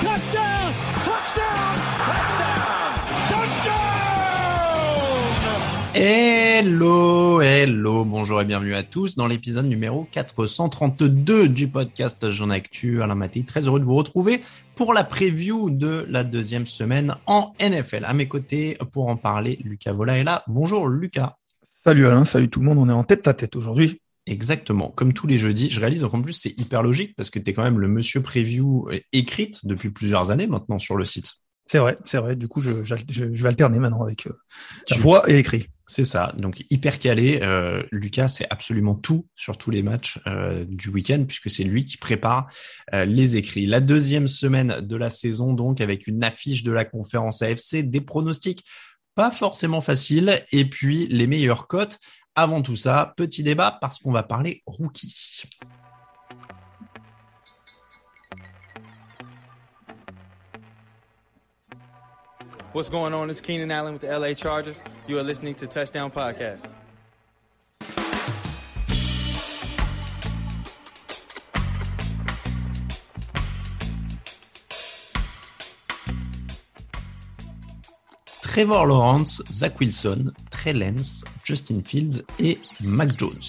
Touchdown. Touchdown. Touchdown. Touchdown. Hello, hello, bonjour et bienvenue à tous dans l'épisode numéro 432 du podcast Jean Actu. Alain Maté, très heureux de vous retrouver pour la preview de la deuxième semaine en NFL. À mes côtés, pour en parler, Lucas Vola est là. Bonjour Lucas. Salut Alain, salut tout le monde, on est en tête à tête aujourd'hui. Exactement, comme tous les jeudis. Je réalise qu'en plus c'est hyper logique parce que tu es quand même le monsieur preview écrite depuis plusieurs années maintenant sur le site. C'est vrai, c'est vrai. Du coup, je, je, je, vais alterner maintenant avec euh, la voix et écrit. C'est ça. Donc hyper calé. Euh, Lucas, c'est absolument tout sur tous les matchs euh, du week-end puisque c'est lui qui prépare euh, les écrits. La deuxième semaine de la saison, donc avec une affiche de la conférence AFC, des pronostics pas forcément faciles et puis les meilleures cotes. Avant tout ça, petit débat parce qu'on va parler rookie. What's going on? It's Keenan Allen with the LA Chargers. You are listening to Touchdown Podcast. Trevor Lawrence, Zach Wilson, Trey Justin Fields et Mac Jones.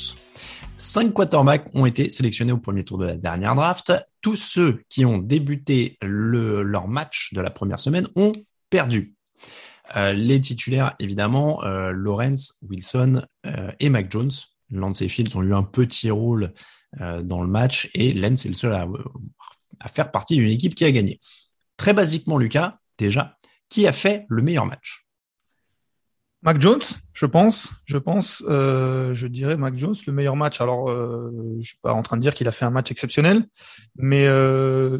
Cinq quarterbacks ont été sélectionnés au premier tour de la dernière draft. Tous ceux qui ont débuté le, leur match de la première semaine ont perdu. Euh, les titulaires, évidemment, euh, Lawrence, Wilson euh, et Mac Jones. Lance et Fields ont eu un petit rôle euh, dans le match et Lance est le seul à faire partie d'une équipe qui a gagné. Très basiquement, Lucas, déjà, qui a fait le meilleur match? Mac Jones, je pense, je pense, euh, je dirais Mac Jones le meilleur match. Alors, euh, je suis pas en train de dire qu'il a fait un match exceptionnel, mais euh,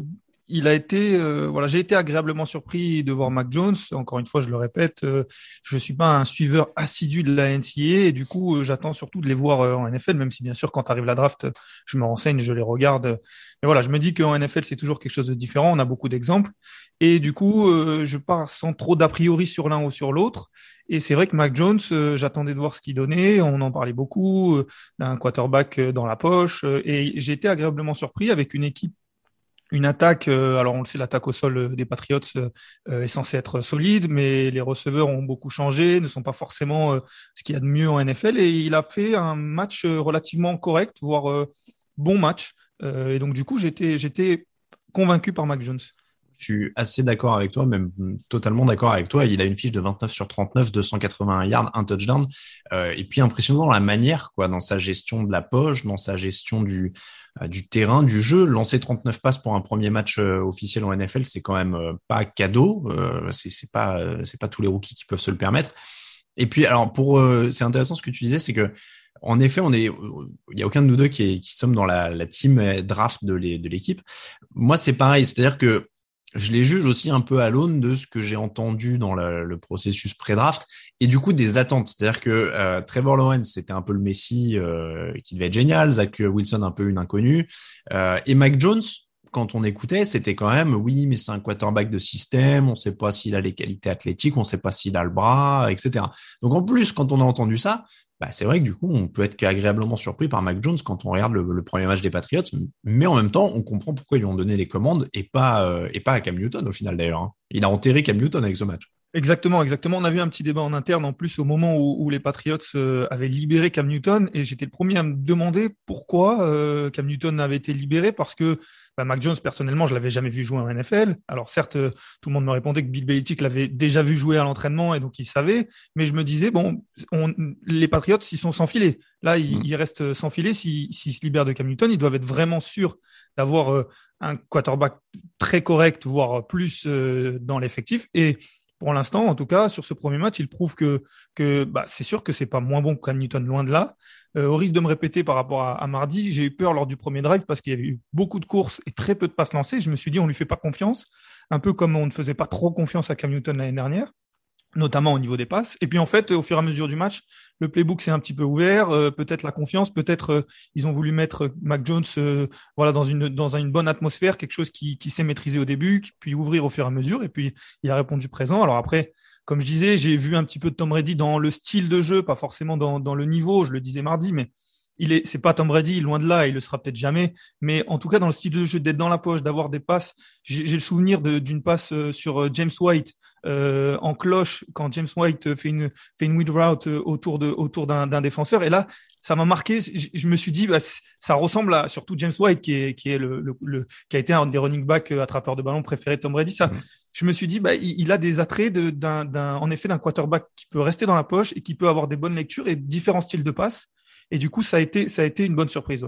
il a été, euh, voilà, j'ai été agréablement surpris de voir Mac Jones. Encore une fois, je le répète, euh, je suis pas un suiveur assidu de la NCAA et du coup, euh, j'attends surtout de les voir en NFL, même si bien sûr, quand arrive la draft, je me renseigne, je les regarde. Mais voilà, je me dis qu'en NFL, c'est toujours quelque chose de différent. On a beaucoup d'exemples et du coup, je pars sans trop d'a priori sur l'un ou sur l'autre. Et c'est vrai que Mac Jones, euh, j'attendais de voir ce qu'il donnait. On en parlait beaucoup euh, d'un quarterback dans la poche. Euh, et j'ai été agréablement surpris avec une équipe, une attaque. alors on le sait, l'attaque au sol des Patriots est censée être solide, mais les receveurs ont beaucoup changé, ne sont pas forcément ce qu'il y a de mieux en NFL. Et il a fait un match relativement correct, voire bon match. et donc du coup, j'étais convaincu par Mac Jones. Je suis assez d'accord avec toi, même totalement d'accord avec toi. Il a une fiche de 29 sur 39, 281 yards, un touchdown. Euh, et puis impressionnant la manière, quoi, dans sa gestion de la poche, dans sa gestion du, euh, du terrain, du jeu. Lancer 39 passes pour un premier match euh, officiel en NFL, c'est quand même euh, pas cadeau. Euh, c'est pas, c'est pas tous les rookies qui peuvent se le permettre. Et puis, alors, pour, c'est intéressant ce que tu disais, c'est que en effet, on est, il y a aucun de nous deux qui, est, qui sommes dans la, la team draft de l'équipe. Moi, c'est pareil, c'est-à-dire que je les juge aussi un peu à l'aune de ce que j'ai entendu dans le, processus pré-draft et du coup des attentes. C'est-à-dire que euh, Trevor Lawrence c'était un peu le Messi euh, qui devait être génial, Zach Wilson un peu une inconnue euh, et Mac Jones quand on écoutait c'était quand même oui mais c'est un quarterback de système, on sait pas s'il a les qualités athlétiques, on sait pas s'il a le bras, etc. Donc en plus quand on a entendu ça, bah, c'est vrai que du coup, on peut être qu'agréablement surpris par Mac Jones quand on regarde le, le, premier match des Patriots, mais en même temps, on comprend pourquoi ils lui ont donné les commandes et pas euh, et pas à Cam Newton au final d'ailleurs. Hein. Il a enterré Cam Newton avec ce match. Exactement, exactement. On a vu un petit débat en interne en plus au moment où, où les Patriots euh, avaient libéré Cam Newton et j'étais le premier à me demander pourquoi euh, Cam Newton avait été libéré parce que bah, Mac Jones, personnellement, je l'avais jamais vu jouer en NFL. Alors certes, euh, tout le monde me répondait que Bill Belichick l'avait déjà vu jouer à l'entraînement et donc il savait. Mais je me disais, bon, on, les Patriots, ils sont sans filet. Là, ils, mmh. ils restent sans filet. S'ils si, si se libèrent de Cam Newton, ils doivent être vraiment sûrs d'avoir euh, un quarterback très correct, voire plus euh, dans l'effectif. Et pour l'instant, en tout cas, sur ce premier match, il prouve que, bah, c'est sûr que c'est pas moins bon que Cam Newton, loin de là. Euh, au risque de me répéter par rapport à, mardi, j'ai eu peur lors du premier drive parce qu'il y avait eu beaucoup de courses et très peu de passes lancées. Je me suis dit, on lui fait pas confiance, un peu comme on ne faisait pas trop confiance à Cam Newton l'année dernière notamment au niveau des passes. Et puis en fait, au fur et à mesure du match, le playbook s'est un petit peu ouvert, euh, peut-être la confiance, peut-être euh, ils ont voulu mettre euh, Mac Jones voilà dans une dans une bonne atmosphère, quelque chose qui qui s'est maîtrisé au début, puis ouvrir au fur et à mesure et puis il a répondu présent. Alors après comme je disais, j'ai vu un petit peu de Tom Brady dans le style de jeu, pas forcément dans, dans le niveau, je le disais mardi, mais il est, c'est pas Tom Brady, loin de là, il le sera peut-être jamais, mais en tout cas dans le style de jeu, d'être dans la poche, d'avoir des passes. J'ai, le souvenir d'une passe sur James White euh, en cloche quand James White fait une fait une route euh, autour de autour d'un défenseur. Et là, ça m'a marqué. Je, me suis dit, bah, ça ressemble à surtout James White qui est qui est le, le, qui a été un des running back euh, attrapeurs de ballon préférés de Tom Brady. Ça, je me suis dit, bah, il, a des attraits d'un d'un en effet d'un quarterback qui peut rester dans la poche et qui peut avoir des bonnes lectures et différents styles de passe. Et du coup, ça a été ça a été une bonne surprise.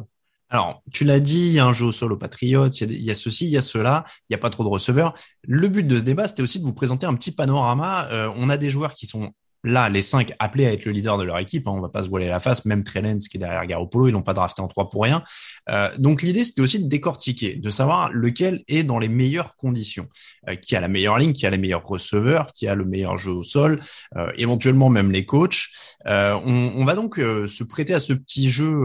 Alors, tu l'as dit, il y a un jeu au sol aux il y, a, ceci, il y a cela, il n'y a pas trop de receveurs. Le but de ce débat, c'était aussi de vous présenter un petit panorama. Euh, on a des joueurs qui sont là, les cinq appelés à être le leader de leur équipe, hein, on va pas se voiler la face, même Trellens qui est derrière Garoppolo, ils l'ont pas drafté en trois pour rien. Euh, donc l'idée, c'était aussi de décortiquer, de savoir lequel est dans les meilleures conditions, euh, qui a la meilleure ligne, qui a les meilleurs receveurs, qui a le meilleur jeu au sol, euh, éventuellement même les coachs. On, on, va donc se prêter à ce petit jeu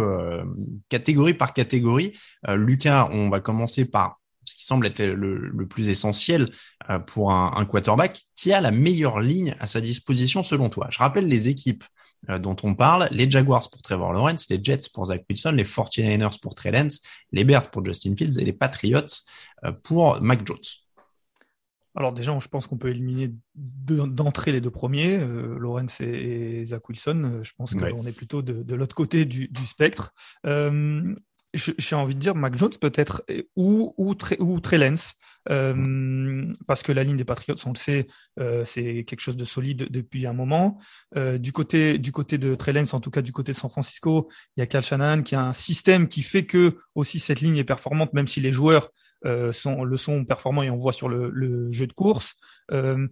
catégorie par catégorie. Lucas, on va commencer par ce qui semble être le, plus essentiel euh, pour un, quarterback, qui a la meilleure ligne à sa disposition selon toi. Je rappelle les équipes euh, dont on parle, les Jaguars pour Trevor Lawrence, les Jets pour Zach Wilson, les 49ers pour Trey Lance, les Bears pour Justin Fields et les Patriots euh, pour Mac Jones. Alors déjà, je pense qu'on peut éliminer d'entrée les deux premiers, Lawrence et, Zach Wilson. Je pense qu'on est plutôt de, l'autre côté du, spectre j'ai envie de dire Mac Jones peut-être ou ou, ou Trellens euh, parce que la ligne des Patriots on le sait euh, c'est quelque chose de solide depuis un moment. Euh, du côté du côté de Trellens en tout cas du côté de San Francisco il y a Cal Shanahan qui a un système qui fait que aussi cette ligne est performante même si les joueurs euh, sont le sont performants et on voit sur le, le jeu de course. Euh,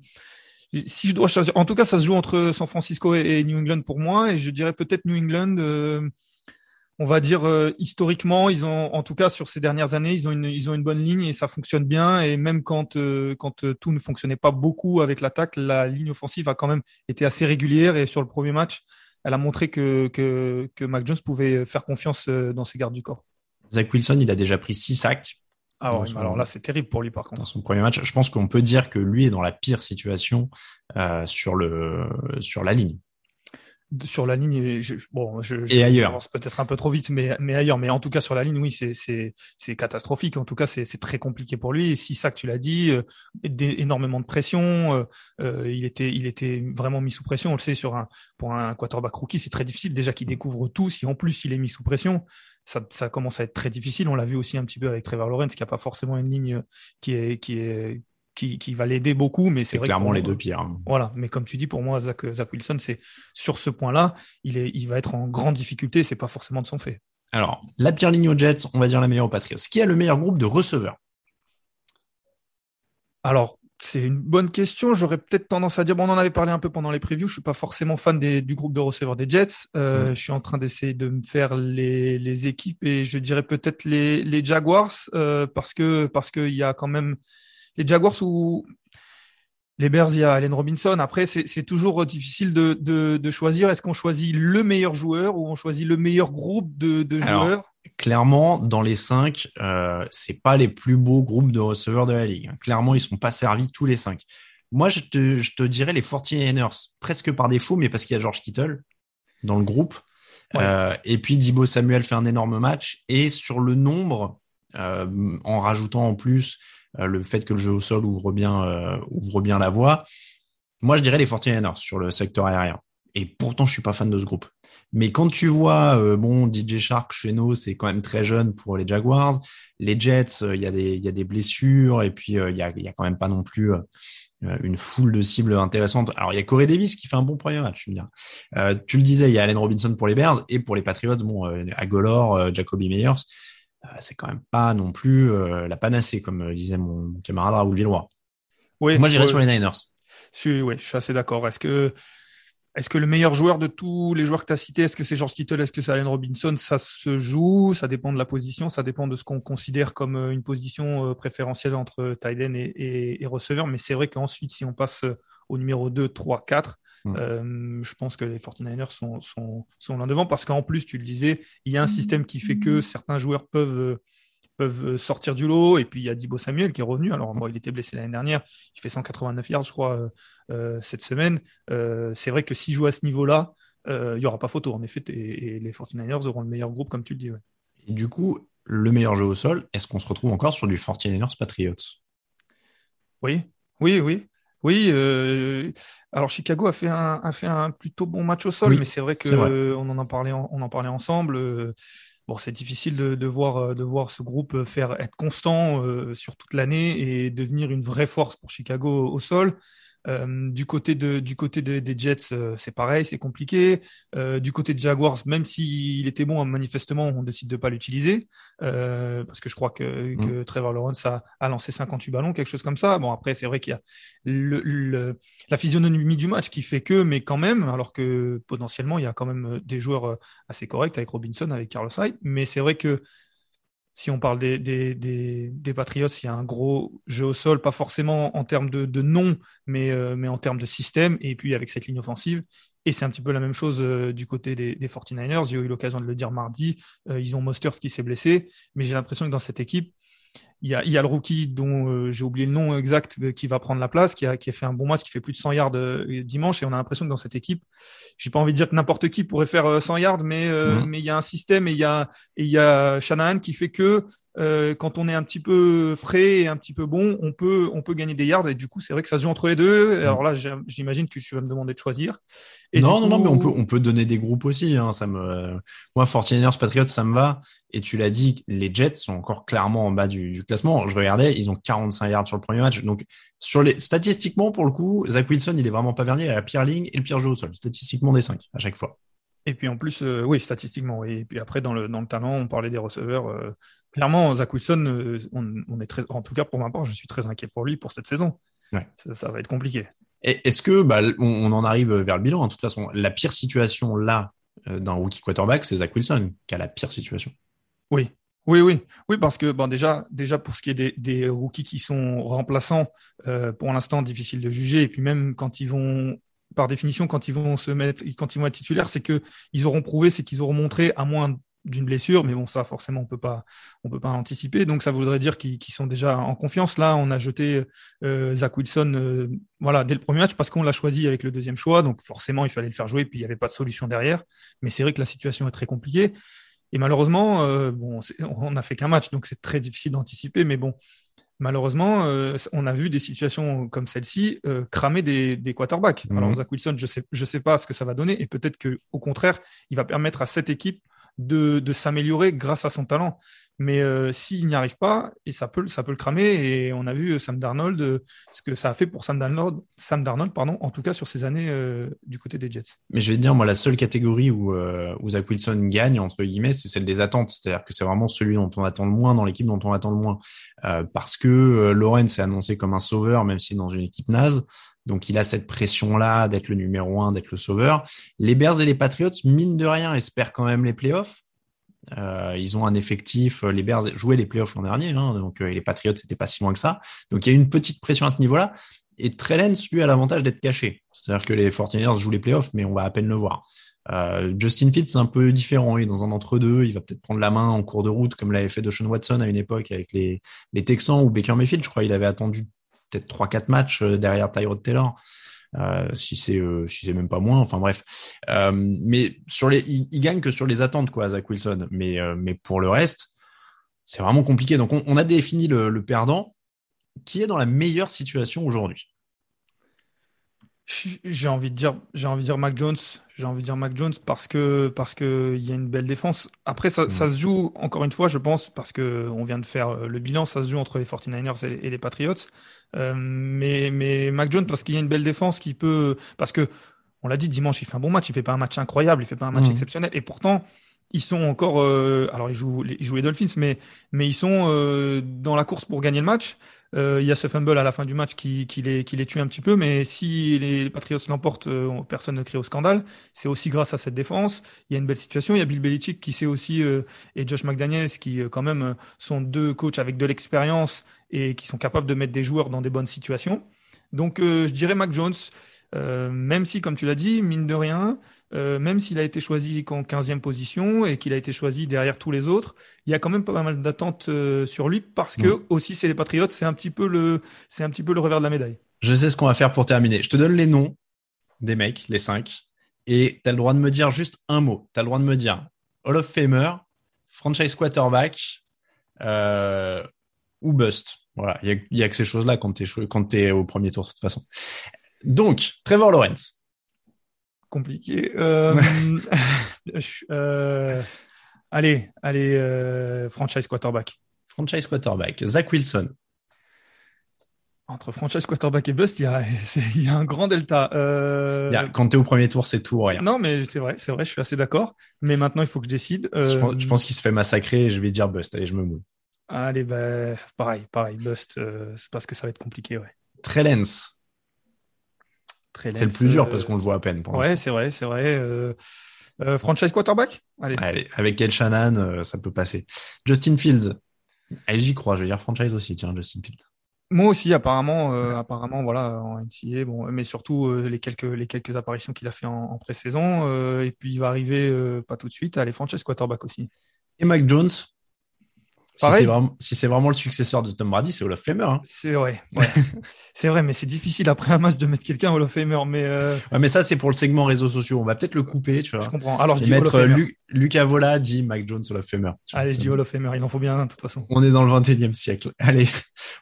si je dois en tout cas, ça se joue entre San Francisco et, New England pour moi, et je dirais peut-être New England euh, on va dire euh, historiquement, ils ont, en tout cas sur ces dernières années, ils ont une, ils ont une bonne ligne et ça fonctionne bien. Et même quand, euh, quand euh, tout ne fonctionnait pas beaucoup avec l'attaque, la ligne offensive a quand même été assez régulière. Et sur le premier match, elle a montré que, que, que Mac Jones pouvait faire confiance dans ses gardes du corps. Zach Wilson, il a déjà pris six sacs. Ah alors là, c'est terrible pour lui par contre. Dans son premier match, je pense qu'on peut dire que lui est dans la pire situation sur le sur la ligne sur la ligne, je, bon, je, et ailleurs, peut-être un peu trop vite, mais mais ailleurs, mais en tout cas sur la ligne, oui, c'est catastrophique. En tout cas, c'est très compliqué pour lui. Et si ça que tu l'as dit, euh, énormément de pression, euh, euh, il était il était vraiment mis sous pression. On le sait sur un pour un quarterback rookie, c'est très difficile déjà qu'il découvre tout. Si en plus il est mis sous pression, ça ça commence à être très difficile. On l'a vu aussi un petit peu avec Trevor Lawrence, qui a pas forcément une ligne qui est qui est qui, qui va l'aider beaucoup, mais c'est clairement les deux pires. Voilà, mais comme tu dis, pour moi, Zach, Zach Wilson, c'est sur ce point-là, il est, il va être en grande difficulté. C'est pas forcément de son fait. Alors, la pire ligne aux Jets, on va dire la meilleure aux Patriots. Qui a le meilleur groupe de receveurs? Alors, c'est une bonne question. J'aurais peut-être tendance à dire, bon, on en avait parlé un peu pendant les previews. Je suis pas forcément fan des, du groupe de receveurs des Jets. Euh, Je suis en train d'essayer de me faire les, les, équipes et je dirais peut-être les, les Jaguars euh, parce que parce qu'il y a quand même les Jaguars ou les Bears, il y a Allen Robinson. Après, c'est toujours difficile de, de, choisir. Est-ce qu'on choisit le meilleur joueur ou on choisit le meilleur groupe de, de joueurs? Clairement, dans les cinq, euh, c'est pas les plus beaux groupes de receveurs de la ligue. Clairement, ils sont pas servis tous les cinq. Moi, je te, je te dirais les 49ers, presque par défaut, mais parce qu'il y a George Kittle dans le groupe. Euh, et puis Dibo Samuel fait un énorme match. Et sur le nombre, euh, en rajoutant en plus le fait que le jeu au sol ouvre bien, euh, ouvre bien la voie. Moi, je dirais les 49ers sur le secteur aérien. Et pourtant, je suis pas fan de ce groupe. Mais quand tu vois, euh, bon, DJ Shark chez nous, c'est quand même très jeune pour les Jaguars. Les Jets, il y a des, y a des blessures et puis il y a, y a quand même pas non plus une foule de cibles intéressantes. Alors il y a Corey Davis qui fait un bon premier match, tu me tu le disais, il y a Allen Robinson pour les Bears et pour les Patriots, bon, Agolor, Jacoby Meyers. Euh, c'est quand même pas non plus euh, la panacée, comme disait mon camarade Raoul Villois. Oui, Moi, j'irais sur les Niners. Je suis, ouais, je suis assez d'accord. Est-ce que, est-ce que le meilleur joueur de tous les joueurs que tu as cités, est-ce que c'est George Kittle, est-ce que c'est Allen Robinson? Ça se joue, ça dépend de la position, ça dépend de ce qu'on considère comme euh, une position euh, préférentielle entre tight end et, et, receveur. Mais c'est vrai qu'ensuite, si on passe euh, au numéro 2, 3, 4, je pense que les 49ers sont, sont, sont l'un devant parce qu'en plus, tu le disais, il y a un système qui fait que certains joueurs peuvent peuvent euh, sortir du lot. Et puis il y a Dibo Samuel qui est revenu. Alors bon, il était blessé l'année dernière. Il fait 189 yards, je crois, euh, euh, cette semaine. c'est vrai que s'il joue à ce niveau-là, il n'y aura pas photo, en effet. Et, les 49ers auront le meilleur groupe, comme tu le dis. Et du coup, le meilleur jeu au sol, est-ce qu'on se retrouve encore sur du 49ers Patriots? Oui, oui, oui. Oui, alors Chicago a fait un, a fait un plutôt bon match au sol, mais c'est vrai que on en a parlé, on en parlait ensemble bon, c'est difficile de, de, voir, euh, de voir ce groupe faire être constant euh, sur toute l'année et devenir une vraie force pour Chicago au sol. Euh, du côté de, du côté des Jets, euh, c'est pareil, c'est compliqué. Euh, du côté de Jaguars, même s'il était bon, manifestement, on décide de pas l'utiliser parce que je crois que, mm. que Trevor Lawrence a, a, lancé 58 ballons, quelque chose comme ça. Bon, après, c'est vrai qu'il y a le, le, la physionomie du match qui fait que, mais quand même, alors que potentiellement, il y a quand même des joueurs assez corrects avec Robinson, avec Carlos Hyde. Mais c'est vrai que si on parle des, des, Patriots, il y a un gros jeu au sol, pas forcément en termes de, nom, mais, euh, mais en termes de système, et puis avec cette ligne offensive. Et c'est un petit peu la même chose euh, du côté des, des 49ers. J'ai eu l'occasion de le dire mardi. Euh, ils ont Mostert qui s'est blessé, mais j'ai l'impression que dans cette équipe, il y a, il y a le rookie dont euh, j'ai oublié le nom exact euh, qui va prendre la place, qui a, qui a fait un bon match, qui fait plus de 100 yards euh, dimanche. Et on a l'impression que dans cette équipe, j'ai pas envie de dire que n'importe qui pourrait faire 100 yards, mais, mhm. mais il y a un système et il y a, et il y a Shanahan qui fait que euh, quand on est un petit peu frais et un petit peu bon, on peut, on peut gagner des yards. Et du coup, c'est vrai que ça se joue entre les deux. Mm. Alors là, j'imagine que tu vas me demander de choisir. Et non, non, non, mais on peut, on peut donner des groupes aussi. Hein. Ça me, moi, 49ers Patriots, ça me va. Et tu l'as dit, les Jets sont encore clairement en bas du, du, classement. Je regardais, ils ont 45 yards sur le premier match. Donc, sur les, statistiquement, pour le coup, Zach Wilson, il est vraiment pas vernier. Il a la pire ligne et le pire jeu au sol. Statistiquement, des 5 à chaque fois. Et puis en plus, euh, oui, statistiquement, oui. Et puis après, dans le, dans le talent, on parlait des receveurs. Euh, clairement, Zach Wilson, euh, on, est très, en tout cas pour ma part, je suis très inquiet pour lui pour cette saison. Ça, va être compliqué. Est-ce que, bah, on, en arrive vers le bilan. Hein. De toute façon, la pire situation là d'un rookie quarterback, c'est Zach Wilson qui a la pire situation. Oui, oui, oui, oui, parce que bon, déjà, déjà pour ce qui est des, des rookies qui sont remplaçants, pour l'instant difficile de juger. Et puis même quand ils vont par définition, quand ils vont se mettre, quand ils vont être titulaires, c'est que ils auront prouvé, c'est qu'ils auront montré, à moins d'une blessure, mais bon, ça, forcément, on peut pas, on peut pas anticiper. Donc, ça voudrait dire qu'ils sont déjà en confiance. Là, on a jeté euh, Zach Wilson, euh, voilà, dès le premier match parce qu'on l'a choisi avec le deuxième choix. Donc, forcément, il fallait le faire jouer. Puis, il n'y avait pas de solution derrière. Mais c'est vrai que la situation est très compliquée. Et malheureusement, euh, bon, on n'a fait qu'un match, donc c'est très difficile d'anticiper. Mais bon, malheureusement, euh, on a vu des situations comme celle-ci euh, cramer des, des quarterbacks. Mhm. Alors, Zach Wilson, je sais, je sais pas ce que ça va donner, et peut-être que, au contraire, il va permettre à cette équipe de, s'améliorer grâce à son talent. Mais euh, s'il n'y arrive pas, et ça peut, le cramer, et on a vu euh, Sam Darnold, euh, ce que ça a fait pour Sam Darnold, Sam Darnold pardon, en tout cas sur ces années du côté des Jets. Mais je vais te dire, moi, la seule catégorie où, où Zach Wilson gagne, entre guillemets, c'est celle des attentes. C'est-à-dire que c'est vraiment celui dont on attend le moins dans l'équipe dont on attend le moins. parce que Lorenz s'est annoncé comme un sauveur, même si dans une équipe naze. Donc il a cette pression-là d'être le numéro un, d'être le sauveur. Les Bears et les Patriots, mine de rien, espèrent quand même les playoffs. Euh, ils ont un effectif. Les Bears jouaient les playoffs l'an dernier, hein, donc euh, les Patriots c'était pas si loin que ça. Donc il y a une petite pression à ce niveau-là. Et Trellens lui a l'avantage d'être caché. C'est-à-dire que les 49ers jouent les playoffs, mais on va à peine le voir. Euh, Justin Fields c'est un peu différent. Il est dans un entre-deux. Il va peut-être prendre la main en cours de route, comme l'avait fait Deshaun Watson à une époque avec les, les Texans ou Baker Mayfield. Je crois il avait attendu peut-être trois quatre matchs euh, derrière Tyrod Taylor. Euh, si c'est euh, si même pas moins enfin bref. Mais sur les il, il, gagne que sur les attentes quoi Zach Wilson. Mais mais pour le reste c'est vraiment compliqué. Donc on, a défini le, perdant qui est dans la meilleure situation aujourd'hui j'ai envie de dire j'ai envie de dire Mac Jones j'ai envie de dire Mac Jones parce que parce que il y a une belle défense. Après, ça, ça, mm. se joue encore une fois, je pense, parce que on vient de faire euh, le bilan, ça se joue entre les 49ers et, les Patriots. Euh, mais mais Mac Jones parce qu'il y a une belle défense qui peut parce que on l'a dit dimanche, il fait un bon match, il fait pas un match incroyable, il fait pas un match mm. exceptionnel, et pourtant ils sont encore, euh, alors ils jouent, ils jouent les Dolphins, mais mais ils sont euh, dans la course pour gagner le match. Euh, il y a ce fumble à la fin du match qui, qui, les, qui les tue un petit peu, mais si les Patriots l'emportent, euh, personne ne crie au scandale. C'est aussi grâce à cette défense. Il y a une belle situation. Il y a Bill Belichick qui sait aussi, euh, et Josh McDaniels qui quand même sont deux coachs avec de l'expérience et qui sont capables de mettre des joueurs dans des bonnes situations. Donc je dirais Mac Jones, même si, comme tu l'as dit, mine de rien, euh, même s'il a été choisi en 15e position et qu'il a été choisi derrière tous les autres, il y a quand même pas mal d'attentes euh, sur lui parce que aussi c'est les Patriotes, c'est un petit peu le c'est un petit peu le revers de la médaille. Je sais ce qu'on va faire pour terminer. Je te donne les noms des mecs, les cinq, et tu as le droit de me dire juste un mot. Tu as le droit de me dire Hall of Famer, franchise quarterback euh, ou bust. Voilà, il y a, que ces choses-là quand tu es, es au premier tour de toute façon. Donc, Trevor Lawrence compliqué. Euh, euh, allez, allez, euh, franchise quarterback. Franchise quarterback. Zach Wilson. Entre franchise quarterback et bust, il y a, y a un grand delta. quand tu es au premier tour, c'est tout ou rien. Non, mais c'est vrai, c'est vrai, je suis assez d'accord. Mais maintenant, il faut que je décide. Je pense, qu'il se fait massacrer et je vais dire bust. Allez, je me mouille. Allez, bah, pareil, pareil, bust, c'est parce que ça va être compliqué, ouais. Trellens. C'est le plus dur parce qu'on le voit à peine. Pour ouais, c'est vrai, c'est vrai. Euh, euh, franchise quarterback? Allez. avec Kel Shannon, euh, ça peut passer. Justin Fields. J'y crois. Je vais dire franchise aussi, tiens, Justin Fields. Moi aussi, apparemment, apparemment, voilà, en NCA, bon, mais surtout les quelques les quelques apparitions qu'il a fait en, en pré-saison, et puis il va arriver pas tout de suite. Allez, franchise quarterback aussi. Et Mike Jones, si c'est vraiment, si vraiment, le successeur de Tom Brady, c'est Hall of Famer. Hein. C'est vrai. Ouais. c'est vrai, mais c'est difficile après un match de mettre quelqu'un Hall of Famer. Mais, euh... ouais, mais ça, c'est pour le segment réseaux sociaux. On va peut-être le couper, tu vois. Je comprends. Alors, je dis mettre Lu Lucas Vola dit Mike Jones Hall of Famer. Allez, je dis Hall of Famer. Il en faut bien, de toute façon. On est dans le 21e siècle. Allez.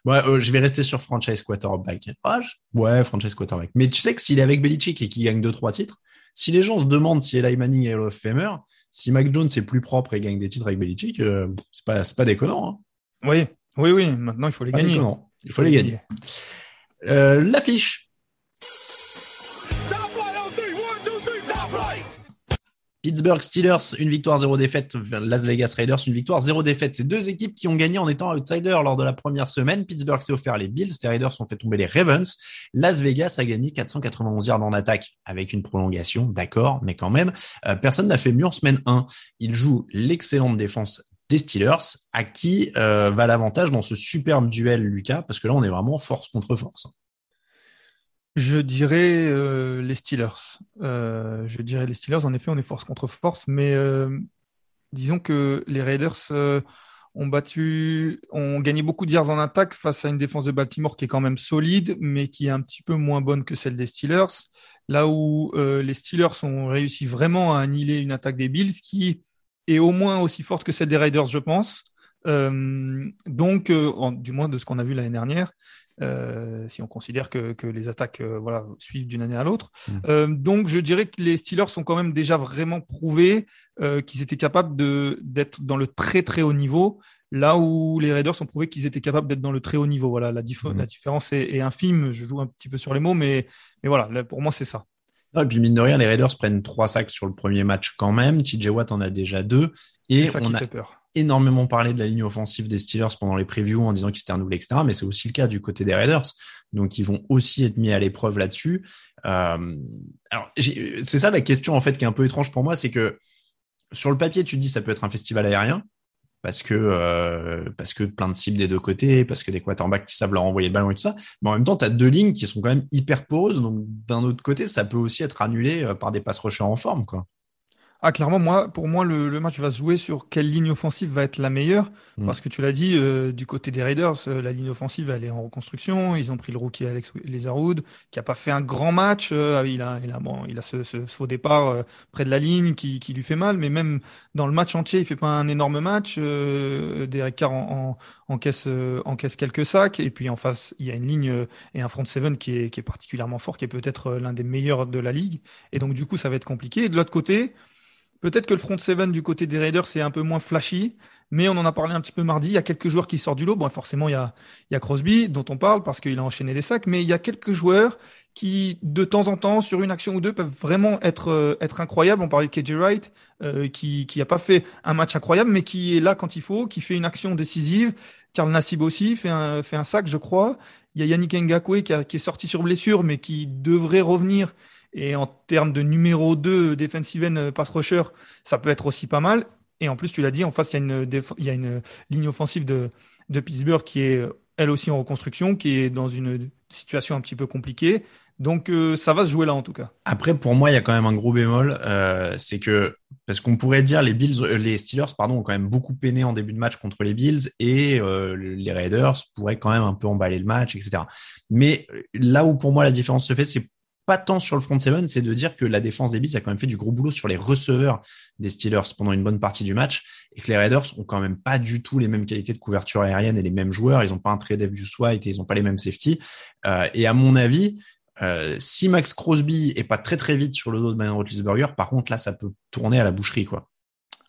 Ouais, euh, je vais rester sur franchise quarterback. Ah, Ouais, franchise quarterback. Mais tu sais que s'il est avec Belichick et qu'il gagne deux, trois titres, si les gens se demandent si Eli Manning est Hall of Famer, si Mike Jones est plus propre et gagne des titres avec Belichick, euh, c'est pas, pas déconnant. Hein. Oui, oui, oui. Maintenant, il faut les gagner. Il faut les gagner. Euh, l'affiche. Pittsburgh Steelers, une victoire, zéro défaite. Las Vegas Raiders, une victoire, zéro défaite. C'est deux équipes qui ont gagné en étant outsiders lors de la première semaine. Pittsburgh s'est offert les Bills, les Raiders ont fait tomber les Ravens. Las Vegas a gagné 491 yards en attaque avec une prolongation, d'accord, mais quand même, euh, personne n'a fait mieux en semaine 1. Il joue l'excellente défense des Steelers. À qui euh, va l'avantage dans ce superbe duel, Lucas Parce que là, on est vraiment force contre force. Je dirais euh, les Steelers. Euh, je dirais les Steelers. En effet, on est force contre force, mais disons que les Raiders ont battu, ont gagné beaucoup de yards en attaque face à une défense de Baltimore qui est quand même solide, mais qui est un petit peu moins bonne que celle des Steelers. Là où les Steelers ont réussi vraiment à annihiler une attaque des Bills qui est au moins aussi forte que celle des Raiders, je pense. Euh, donc, euh, du moins de ce qu'on a vu l'année dernière, euh, si on considère que, que les attaques euh, voilà, suivent d'une année à l'autre. Mm. Euh, donc, je dirais que les Steelers sont quand même déjà vraiment prouvés qu'ils étaient capables de d'être dans le très très haut niveau, là où les Raiders ont prouvé qu'ils étaient capables d'être dans le très haut niveau. Voilà, la, mm. la différence est, est, infime. Je joue un petit peu sur les mots, mais, mais voilà, pour moi, c'est ça et puis mine de rien, les Raiders prennent trois sacs sur le premier match quand même. TJ Watt en a déjà deux. Et on a énormément parlé de la ligne offensive des Steelers pendant les previews en disant qu'ils s'étaient renouvelés, etc. Mais c'est aussi le cas du côté des Raiders. Donc ils vont aussi être mis à l'épreuve là-dessus. Euh, alors c'est ça la question en fait qui est un peu étrange pour moi, c'est que sur le papier, tu te dis ça peut être un festival aérien parce que euh, parce que plein de cibles des deux côtés, parce que des quarterbacks qui savent leur envoyer le ballon et tout ça. Mais en même temps, tu as deux lignes qui sont quand même hyper poreuses. Donc d'un autre côté, ça peut aussi être annulé euh, par des pass rushers en forme, quoi. Ah, clairement, moi, pour moi, le, match va se jouer sur quelle ligne offensive va être la meilleure. Mm. Parce que tu l'as dit, euh, du côté des Raiders, euh, la ligne offensive, elle est en reconstruction. Ils ont pris le rookie Alex Leatherwood, qui a pas fait un grand match. Euh, il a, il a, bon, il a ce, ce, faux départ près de la ligne qui, qui, lui fait mal. Mais même dans le match entier, il fait pas un énorme match. Derek Carr en, en, encaisse, encaisse quelques sacs. Et puis en face, il y a une ligne et un front seven qui est, qui est particulièrement fort, qui est peut-être l'un des meilleurs de la ligue. Et donc, du coup, ça va être compliqué. Et de l'autre côté, Peut-être que le front seven du côté des Raiders c'est un peu moins flashy, mais on en a parlé un petit peu mardi. Il y a quelques joueurs qui sortent du lot. Bon, forcément, il y a, il y a Crosby dont on parle parce qu'il a enchaîné des sacs, mais il y a quelques joueurs qui, de temps en temps, sur une action ou deux, peuvent vraiment être euh, être incroyables. On parlait de KJ Wright, euh, qui qui a pas fait un match incroyable, mais qui est là quand il faut, qui fait une action décisive. Karl Nassib aussi fait un fait un sac, je crois. Il y a Yannick Ngakwe qui, qui est sorti sur blessure, mais qui devrait revenir. Et en termes de numéro 2 defensive end pass rusher, ça peut être aussi pas mal. Et en plus, tu l'as dit, en face, il y a une, une ligne offensive de, Pittsburgh qui est elle aussi en reconstruction, qui est dans une situation un petit peu compliquée. Donc euh, ça va se jouer là en tout cas. Après, pour moi, il y a quand même un gros bémol, euh, c'est que parce qu'on pourrait dire les Bills, euh, les Steelers, pardon, ont quand même beaucoup peiné en début de match contre les Bills et les Raiders pourraient quand même un peu emballer le match, etc. Mais là où pour moi la différence se fait, c'est pas tant sur le front seven, c'est de dire que la défense des Bills a quand même fait du gros boulot sur les receveurs des Steelers pendant une bonne partie du match et que les Raiders ont quand même pas du tout les mêmes qualités de couverture aérienne et les mêmes joueurs. Ils ont pas un trade du White et ils ont pas les mêmes safety. Euh, et à mon avis, euh, si Max Crosby est pas très très vite sur le dos de Ben Roethlisberger, par contre là, ça peut tourner à la boucherie quoi.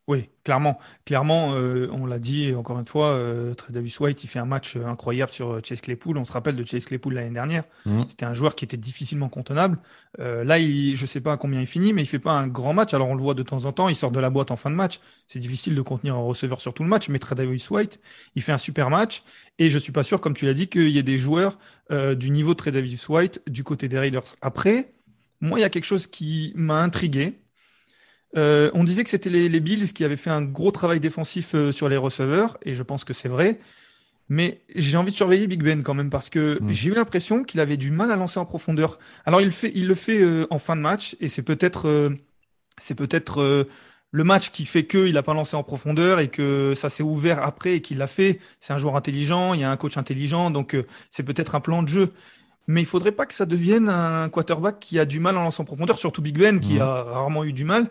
Oui, clairement. Clairement, euh, on l'a dit encore une fois, euh, Davis White, il fait un match euh, incroyable sur euh, Chase Claypool. On se rappelle de Chase Claypool l'année dernière. Mhm. C'était un joueur qui était difficilement contenable. Euh, là, il, je sais pas à combien il finit, mais il fait pas un grand match. Alors on le voit de temps en temps, il sort de la boîte en fin de match. C'est difficile de contenir un receveur sur tout le match, mais Davis White, il fait un super match. Et je suis pas sûr, comme tu l'as dit, qu'il y ait des joueurs du niveau de Davis White du côté des Raiders. Après, moi, il y a quelque chose qui m'a intrigué euh, on disait que c'était les, Bills qui avaient fait un gros travail défensif euh, sur les receveurs, et je pense que c'est vrai. Mais j'ai envie de surveiller Big Ben quand même parce que hmm. j'ai eu l'impression qu'il avait du mal à lancer en profondeur. Alors il, fait, il le fait euh, en fin de match, et c'est peut-être c'est peut-être le match qui fait qu'il n'a pas lancé en profondeur et que ça s'est ouvert après et qu'il l'a fait. C'est un joueur intelligent, il y a un coach intelligent, donc c'est peut-être un plan de jeu mais il faudrait pas que ça devienne un quarterback qui a du mal en lançant en profondeur, surtout Big Ben qui hmm. a rarement eu du mal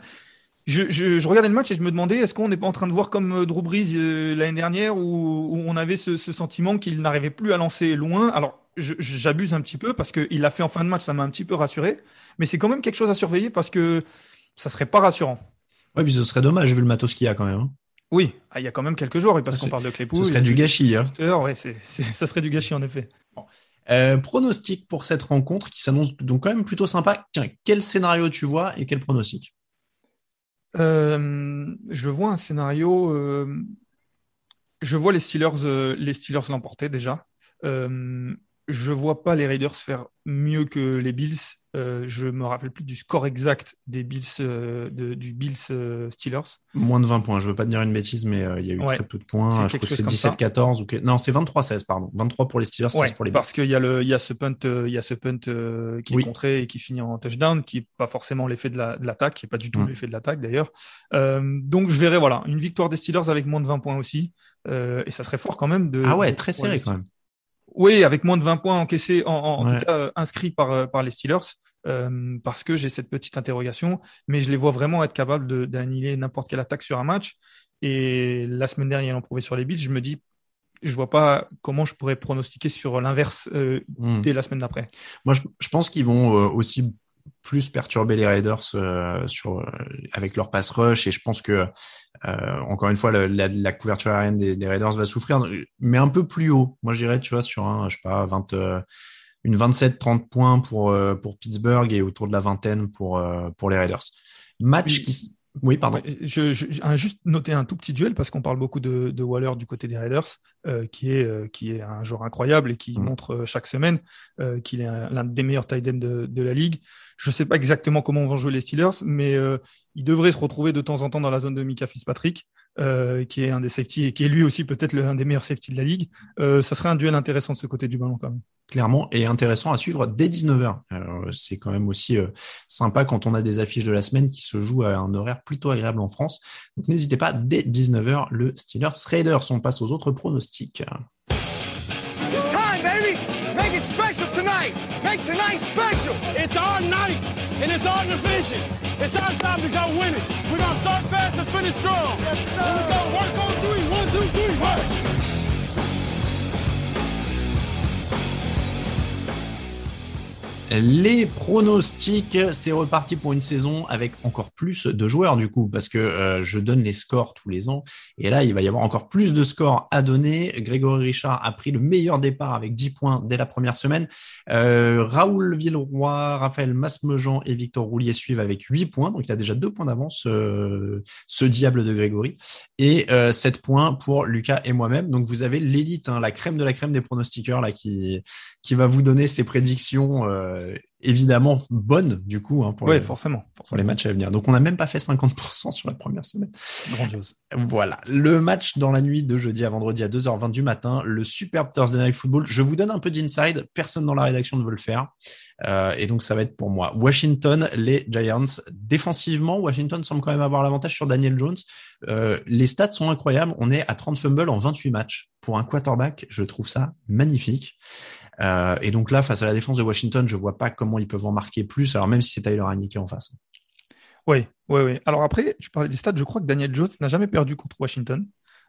je, je, je, regardais le match et je me demandais est-ce qu'on n'est pas en train de voir comme euh, Drew Brees euh, l'année dernière où, où, on avait ce, ce sentiment qu'il n'arrivait plus à lancer loin? Alors j'abuse un petit peu parce qu'il l'a fait en fin de match, ça m'a un petit peu rassuré, mais c'est quand même quelque chose à surveiller parce que ça serait pas rassurant. Ouais, puis ce serait dommage vu le matos qu'il y a quand même. Hein. Oui, ah, il y a quand même quelques jours, parce qu'on parle de Claypool. Ce serait du gâchis. Hein. Ouais, ça serait du gâchis en effet. Euh, pronostic pour cette rencontre qui s'annonce donc quand même plutôt sympa. Tiens, quel scénario tu vois et quel pronostic? Euh, je vois un scénario. Euh, je vois les Steelers, les Steelers l'emporter déjà. je vois pas les Raiders faire mieux que les Bills euh, je me rappelle plus du score exact des Bills, euh, du Bills euh, Steelers. Moins de 20 points. Je veux pas te dire une bêtise, mais il y a eu très peu de points. Je crois que c'est 17-14 ou non, c'est 23-16 pardon. 23 pour les Steelers, 16 pour les Bills. Parce qu'il y a le, il y a ce punt, il y a ce punt qui est contré et qui finit en touchdown, qui est pas forcément l'effet de l'attaque, qui est pas du tout mm. l'effet de l'attaque d'ailleurs. donc je verrai voilà une victoire des Steelers avec moins de 20 points aussi, et ça serait fort quand même de. Ah ouais, très serré quand même. Oui, avec moins de 20 points encaissés, en, en, tout cas euh, inscrits par, euh, par les Steelers, euh, parce que j'ai cette petite interrogation, mais je les vois vraiment être capables d'annihiler n'importe quelle attaque sur un match. Et la semaine dernière, ils l'ont prouvé sur les Bills. Je me dis, je vois pas comment je pourrais pronostiquer sur l'inverse hmm. dès la semaine d'après. Moi, je, je pense qu'ils vont aussi plus perturber les Raiders euh, sur euh, avec leur pass rush. Et je pense que euh, encore une fois la, la, couverture aérienne des, des, Raiders va souffrir mais un peu plus haut. Moi je dirais tu vois sur un je sais pas 20 une 27 30 points pour pour Pittsburgh et autour de la vingtaine pour pour les Raiders. Match qui oui, pardon. Je, je, juste noter un tout petit duel parce qu'on parle beaucoup de, de, Waller du côté des Raiders, euh, qui est euh, qui est un joueur incroyable et qui mm. montre euh, chaque semaine euh, qu'il est l'un des meilleurs tight ends de, de, la ligue. Je sais pas exactement comment vont jouer les Steelers, mais il devrait se retrouver de temps en temps dans la zone de Mika Fitzpatrick, qui est un des safety et qui est lui aussi peut-être l'un des meilleurs safety de la ligue. ça serait un duel intéressant de ce côté du ballon quand même clairement, et intéressant à suivre dès 19h. C'est quand même aussi euh, sympa quand on a des affiches de la semaine qui se jouent à un horaire plutôt agréable en France. Donc n'hésitez pas, dès 19h, le Steelers Raiders. On passe aux autres pronostics. It's finish strong! Yes, sir! We're gonna work on three! One, two, three, work! Les pronostics, c'est reparti pour une saison avec encore plus de joueurs du coup, parce que euh, je donne les scores tous les ans, et là il va y avoir encore plus de scores à donner. Grégory Richard a pris le meilleur départ avec 10 points dès la première semaine. Euh, Raoul Villeroy, Raphaël Masmejean et Victor Roulier suivent avec 8 points, donc il a déjà deux points d'avance, euh, ce diable de Grégory, et 7 points pour Lucas et moi-même. Donc vous avez l'élite, hein, la crème de la crème des pronostiqueurs là qui qui va vous donner ses prédictions évidemment bonnes du coup hein, pour, ouais, les, forcément, pour les matchs à venir. Donc on n'a même pas fait 50% sur la première semaine. Grandiose. Voilà, le match dans la nuit de jeudi à vendredi à 2h20 du matin, le superbe Thursday Night Football. Je vous donne un peu d'inside, personne dans la rédaction ne veut le faire. Euh, et donc ça va être pour moi. Washington, les Giants. Défensivement, Washington semble quand même avoir l'avantage sur Daniel Jones. Euh, les stats sont incroyables. On est à 30 fumbles en 28 matchs. Pour un quarterback, je trouve ça magnifique. Euh, et donc là, face à la défense de Washington, je vois pas comment ils peuvent en marquer plus. Alors même si c'est Tyler Haneke en face. Oui, oui, oui. Alors après, tu parlais des stats. Je crois que Daniel Jones n'a jamais perdu contre Washington.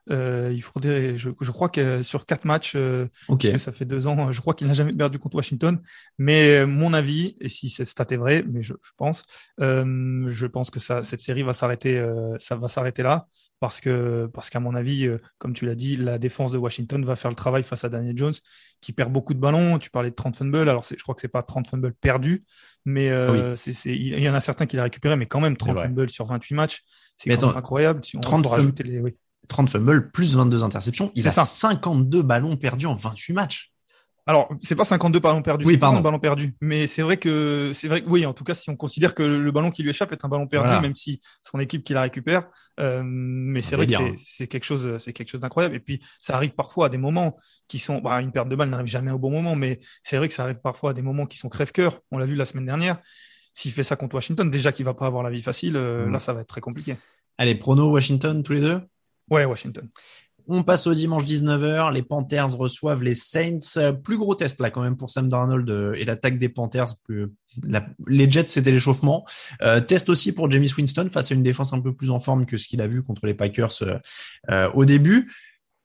Euh, il faudrait, je, je, crois que sur quatre matchs, euh, okay. parce que ça fait deux ans, je crois qu'il n'a jamais perdu contre Washington. Mais mon avis, et si cette stat est vraie, mais je, je pense, je pense que ça, cette série va s'arrêter, ça va s'arrêter là, parce que, parce qu'à mon avis, euh, comme tu l'as dit, la défense de Washington va faire le travail face à Daniel Jones, qui perd beaucoup de ballons. Tu parlais de 30 fumbles, alors je crois que c'est pas 30 fumbles perdus, mais euh, oui. c'est, c'est, il y en a certains qui l'a récupéré, mais quand même 30 fumbles sur 28 matchs, c'est quand même incroyable. Si on 30 rajouter les, oui. 30 fumbles plus 22 interceptions. Il a ça. 52 ballons perdus en 28 matchs. Alors, c'est pas 52 ballons perdus, oui, c'est pardon. un ballon perdu. Mais c'est vrai que, c'est vrai que, oui, en tout cas, si on considère que le ballon qui lui échappe est un ballon perdu, Voilà. même si son équipe qui la récupère, euh, mais c'est vrai que c'est- quelque chose, c'est quelque chose d'incroyable. Et puis, ça arrive parfois à des moments qui sont, bah, une perte de balle n'arrive jamais au bon moment, mais c'est vrai que ça arrive parfois à des moments qui sont crève-cœur. On l'a vu la semaine dernière. S'il fait ça contre Washington, déjà qu'il va pas avoir la vie facile, euh, Mhm. là, ça va être très compliqué. Allez, prono Washington tous les deux? Ouais, Washington. On passe au dimanche 19h. Les Panthers reçoivent les Saints. Euh, Plus gros test là quand même pour Sam Darnold euh, et l'attaque des Panthers. Les Jets c'était l'échauffement. Euh, test aussi pour James Winston face à une défense un peu plus en forme que ce qu'il a vu contre les Packers au début.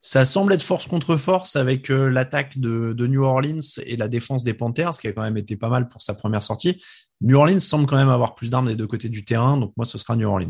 Ça semble être force contre force avec l'attaque de, de New Orleans et la défense des Panthers, qui a quand même été pas mal pour sa première sortie. New Orleans semble quand même avoir plus d'armes des deux côtés du terrain, donc moi ce sera New Orleans.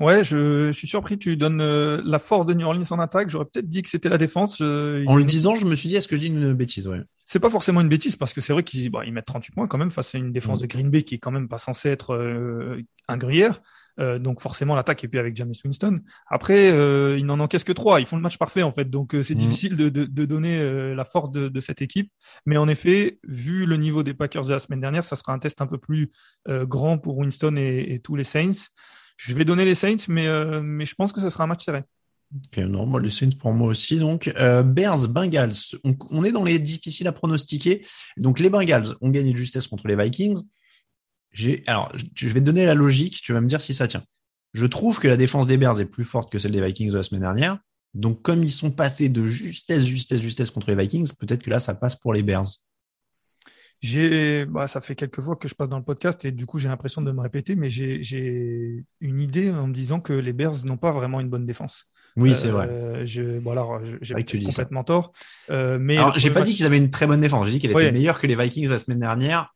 Ouais, je, je suis surpris. Tu donnes euh, la force de New Orleans en attaque. J'aurais peut-être dit que c'était la défense. Euh, En le disant, je me suis dit, est-ce que je dis une bêtise ouais. C'est pas forcément une bêtise parce que c'est vrai qu'ils bah, ils mettent 38 points quand même face à une défense Mm. de Green Bay qui est quand même pas censée être euh, un gruyère. Euh, donc forcément l'attaque est plus avec James Winston. Après, euh, ils n'en encaissent que trois. Ils font le match parfait en fait. Donc euh, c'est Mm. difficile de, de, de donner euh, la force de, de cette équipe. Mais en effet, vu le niveau des Packers de la semaine dernière, ça sera un test un peu plus euh, grand pour Winston et, et tous les Saints. Je vais donner les Saints, mais, euh, mais je pense que ce sera un match serré. Ok, non, moi, les Saints pour moi aussi. Donc, euh, Bears, Bengals. On, on est dans les difficiles à pronostiquer. Donc, les Bengals ont gagné de justesse contre les Vikings. Alors, je vais te donner la logique. Tu vas me dire si ça tient. Je trouve que la défense des Bears est plus forte que celle des Vikings de la semaine dernière. Donc, comme ils sont passés de justesse, justesse, justesse contre les Vikings, peut-être que là, ça passe pour les Bears. J'ai, bah, ça fait quelques fois que je passe dans le podcast et du coup j'ai l'impression de me répéter, mais j'ai, une idée en me disant que les Bears n'ont pas vraiment une bonne défense. Oui, c'est vrai. Euh, Je, bon alors, j'ai dis ça. complètement tort, euh, mais j'ai pas match- dit qu'ils avaient une très bonne défense. J'ai dit qu'elle était Ouais. meilleure que les Vikings la semaine dernière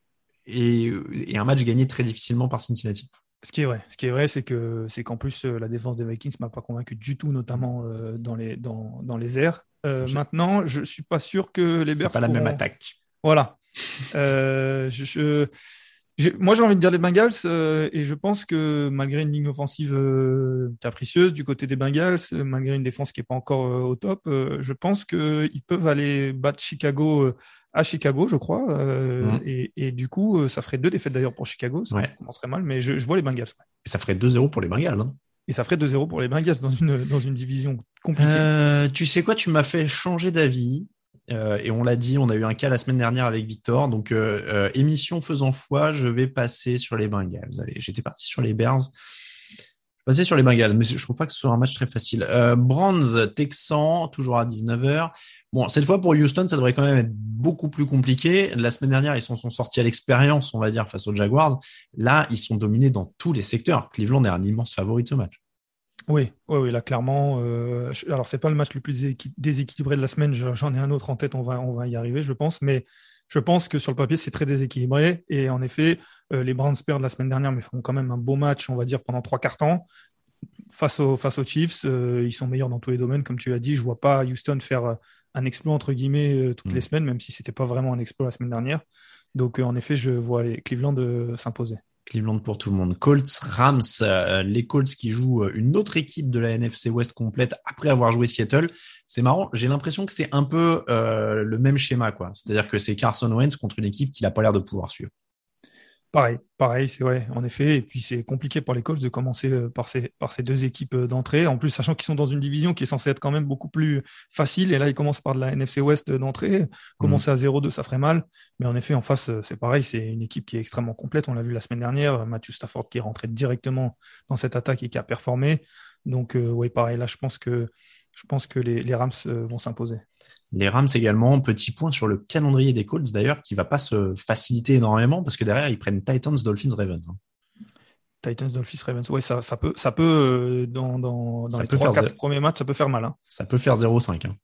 et, et un match gagné très difficilement par Cincinnati. Ce qui est vrai, ce qui est vrai, c'est que c'est qu'en plus euh, la défense des Vikings m'a pas convaincu du tout, notamment euh, dans les dans, dans les airs. Euh, Je- maintenant, je suis pas sûr que les C'est Bears pas la même attaque. Voilà. Euh, je, je- j'ai- moi, j'ai envie de dire les Bengals euh, et je pense que malgré une ligne offensive euh, capricieuse du côté des Bengals, euh, malgré une défense qui est pas encore euh, au top, euh, je pense qu'ils peuvent aller battre Chicago à Chicago, je crois. euh, Mhm. et, et du coup, euh, ça ferait deux défaites d'ailleurs pour Chicago. Ça Ouais. commencerait mal, mais je, je vois les Bengals. ouais. Et ça ferait 2-0 pour les Bengals. hein. Et ça ferait 2-0 pour les Bengals dans une, dans une division compliquée. Euh, tu sais quoi, tu m'as fait changer d'avis. Euh, et on l'a dit, on a eu un cas la semaine dernière avec Victor. Donc, euh, euh, émission faisant foi, je vais passer sur les Bengals. J'étais parti sur les Bears. Je passer sur les Bengals, mais je trouve pas que ce soit un match très facile. Euh, Brands, Texan, toujours à 19h. Bon, cette fois pour Houston, ça devrait quand même être beaucoup plus compliqué. La semaine dernière, ils s'en sont sortis à l'expérience, on va dire, face aux Jaguars. Là, ils sont dominés dans tous les secteurs. Cleveland est un immense favori de ce match. Oui, oui, oui, là clairement. Euh, je- alors c'est pas le match le plus équi- déséquilibré de la semaine. je- J'en ai un autre en tête. On va, on va y arriver, je pense. Mais Je pense que sur le papier, c'est très déséquilibré. Et en effet, les Browns perdent la semaine dernière, mais font quand même un beau match, on va dire, pendant trois quarts temps. Face, face aux Chiefs, ils sont meilleurs dans tous les domaines, comme tu l'as dit. Je vois pas Houston faire un exploit, entre guillemets, toutes les mm. semaines, même si c'était pas vraiment un exploit la semaine dernière. Donc, en effet, je vois les Cleveland s'imposer. Cleveland pour tout le monde. Colts, Rams, euh, les Colts qui jouent euh, une autre équipe de la NFC West complète après avoir joué Seattle. C'est marrant, j'ai l'impression que c'est un peu euh, le même schéma, quoi. C'est-à-dire que c'est Carson Wentz contre une équipe qui n'a pas l'air de pouvoir suivre. Pareil, pareil, c'est vrai, en effet. Et puis c'est compliqué pour les coachs de commencer euh, par ces, deux équipes euh, d'entrée. En plus, sachant qu'ils sont dans une division qui est censée être quand même beaucoup plus facile. Et là, ils commencent par de la NFC West d'entrée. Commencer à 0-2, ça ferait mal. Mais en effet, en face, euh, c'est pareil. C'est une équipe qui est extrêmement complète. On l'a vu la semaine dernière. Matthew Stafford qui est rentré directement dans cette attaque et qui a performé. Donc, oui, pareil. Là, je pense que, les Rams vont s'imposer. Les Rams également, petit point sur le calendrier des Colts d'ailleurs, qui va pas se faciliter énormément parce que derrière ils prennent Titans, Dolphins, Ravens. Hein. Titans, Dolphins, Ravens. Ouais, ça, ça peut, ça peut euh, dans, dans, les 3-4 premiers matchs, ça peut faire mal. Hein. Ça peut faire 0-5. Hein.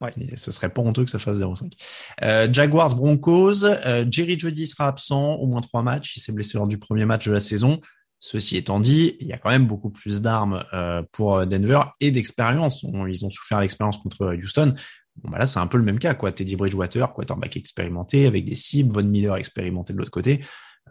Ouais. Et ce serait pas honteux que ça fasse 0-5. Euh, Jaguars, Broncos. Euh, Jerry Jody sera absent au moins trois matchs. Il s'est blessé lors du premier match de la saison. Ceci étant dit, il y a quand même beaucoup plus d'armes euh, pour Denver et d'expérience. Ils ont souffert l'expérience contre Houston. Bon, bah là, c'est un peu le même cas, quoi. Teddy Bridgewater, quarterback expérimenté, avec des cibles, Von Miller expérimenté de l'autre côté.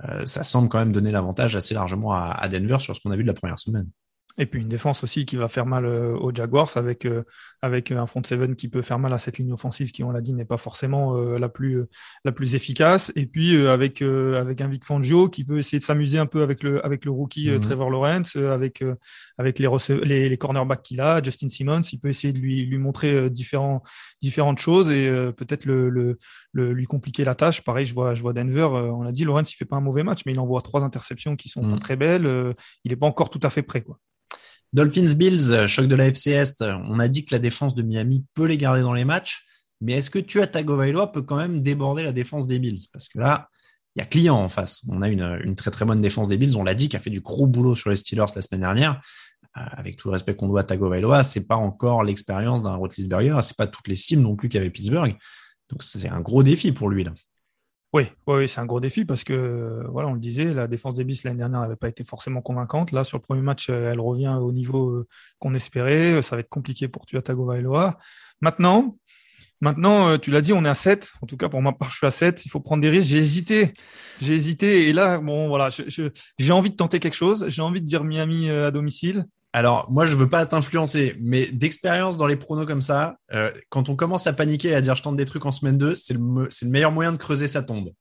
Euh, ça semble quand même donner l'avantage assez largement à Denver sur ce qu'on a vu de la première semaine. Et puis une défense aussi qui va faire mal euh, aux Jaguars avec euh, avec un front seven qui peut faire mal à cette ligne offensive qui on l'a dit n'est pas forcément euh, la plus la plus efficace et puis avec avec un Vic Fangio qui peut essayer de s'amuser un peu avec le avec le rookie mhm. Trevor Lawrence avec avec les, les, les cornerbacks qu'il a Justin Simmons il peut essayer de lui lui montrer différents différentes choses et peut-être le, le, lui compliquer la tâche pareil je vois je vois Denver on l'a dit Lawrence il fait pas un mauvais match mais il envoie trois interceptions qui sont pas mhm. très belles il est pas encore tout à fait prêt quoi Dolphins Bills, choc de la FC Est. On a dit que la défense de Miami peut les garder dans les matchs, mais est-ce que tu as Tagovailoa peut quand même déborder la défense des Bills? Parce que là, il y a client en face. On a une, très très bonne défense des Bills. On l'a dit, qui a fait du gros boulot sur les Steelers la semaine dernière. Euh, avec tout le respect qu'on doit à Tagovailoa, c'est pas encore l'expérience d'un Roethlisberger, c'est pas toutes les cibles non plus qu'avait Pittsburgh. Donc c'est un gros défi pour lui là. Oui, oui, c'est un gros défi parce que, voilà, on le disait, la défense des Bis l'année dernière n'avait pas été forcément convaincante. Là, sur le premier match, euh, elle revient au niveau euh, qu'on espérait. Ça va être compliqué pour Tua Tagovailoa. Maintenant, maintenant, euh, tu l'as dit, on est à 7. En tout cas, pour ma part, je suis à 7. Il faut prendre des risques. J'ai hésité. J'ai hésité. Et là, bon, voilà, j'ai envie de tenter quelque chose. J'ai envie de dire Miami à domicile. Alors, moi, je veux pas t'influencer, mais d'expérience dans les pronos comme ça, euh, quand on commence à paniquer et à dire je tente des trucs en semaine 2, c'est le, le meilleur moyen de creuser sa tombe.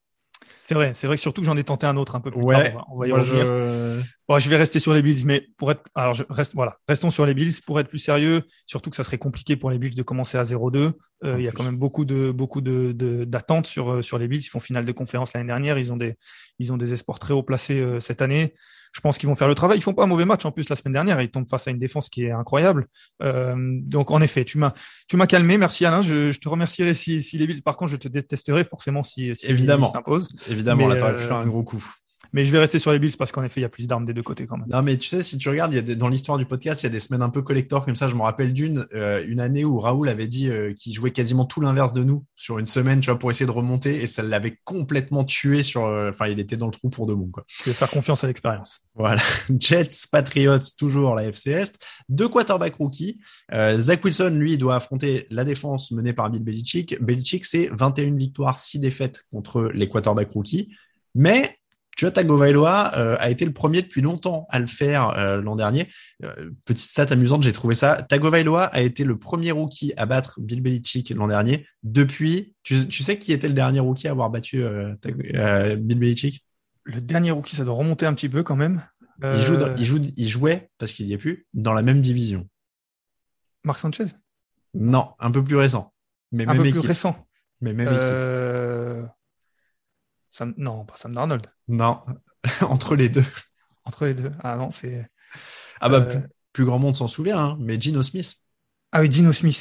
C'est vrai, c'est vrai que surtout que j'en ai tenté un autre un peu plus tard. On va, y. Je... Bon, je vais rester sur les Bills, mais pour être, alors je reste, voilà, restons sur les Bills pour être plus sérieux. Surtout que ça serait compliqué pour les Bills de commencer à 0-2. Euh, il y a quand même beaucoup de beaucoup de d'attentes sur euh, sur les Bills. Ils font finale de conférence l'année dernière. Ils ont des ils ont des espoirs très haut placés euh, cette année. Je pense qu'ils vont faire le travail. Ils font pas un mauvais match en plus la semaine dernière. Ils tombent face à une défense qui est incroyable. donc en effet, tu m'as tu m'as calmé. Merci Alain. Je, je te remercierai si, si les Bills. Par contre, je te détesterai forcément si, si évidemment s'imposent. Évidemment, là, t'aurais pu faire un gros coup. Mais je vais rester sur les Bills parce qu'en effet, il y a plus d'armes des deux côtés quand même. Non, mais tu sais, si tu regardes, il y a dans l'histoire du podcast, il y a des semaines un peu collector comme ça. Je me rappelle d'une, euh, une année où Raoul avait dit euh, qu'il jouait quasiment tout l'inverse de nous sur une semaine, tu vois, pour essayer de remonter, et ça l'avait complètement tué sur. Euh, enfin, il était dans le trou pour de bon, quoi. Je vais faire confiance à l'expérience. Voilà. Jets, Patriots, toujours la FC Est. Deux quarterbacks rookies. Zach Wilson, lui, doit affronter la défense menée par Bill Belichick. Belichick, c'est 21 victoires, 6 défaites contre les quarterbacks rookies. Mais Tua Tagovailoa euh, a été le premier depuis longtemps à le faire euh, l'an dernier. Euh, petite stat amusante, j'ai trouvé ça. Tagovailoa a été le premier rookie à battre Bill Belichick l'an dernier depuis. Tu, sais qui était le dernier rookie à avoir battu Bill Belichick? Le dernier rookie, ça doit remonter un petit peu quand même. Il, joue il, joue, il jouait parce qu'il y est plus dans la même division. Marc Sanchez? Non, un peu plus récent. Mais un peu plus récent. Mais même équipe. Non, pas Sam Darnold. Non, entre les deux. Entre les deux. Ah non, c'est. Ah bah, euh, plus, grand monde s'en souvient, hein, mais Gino Smith. Ah oui, Gino Smith.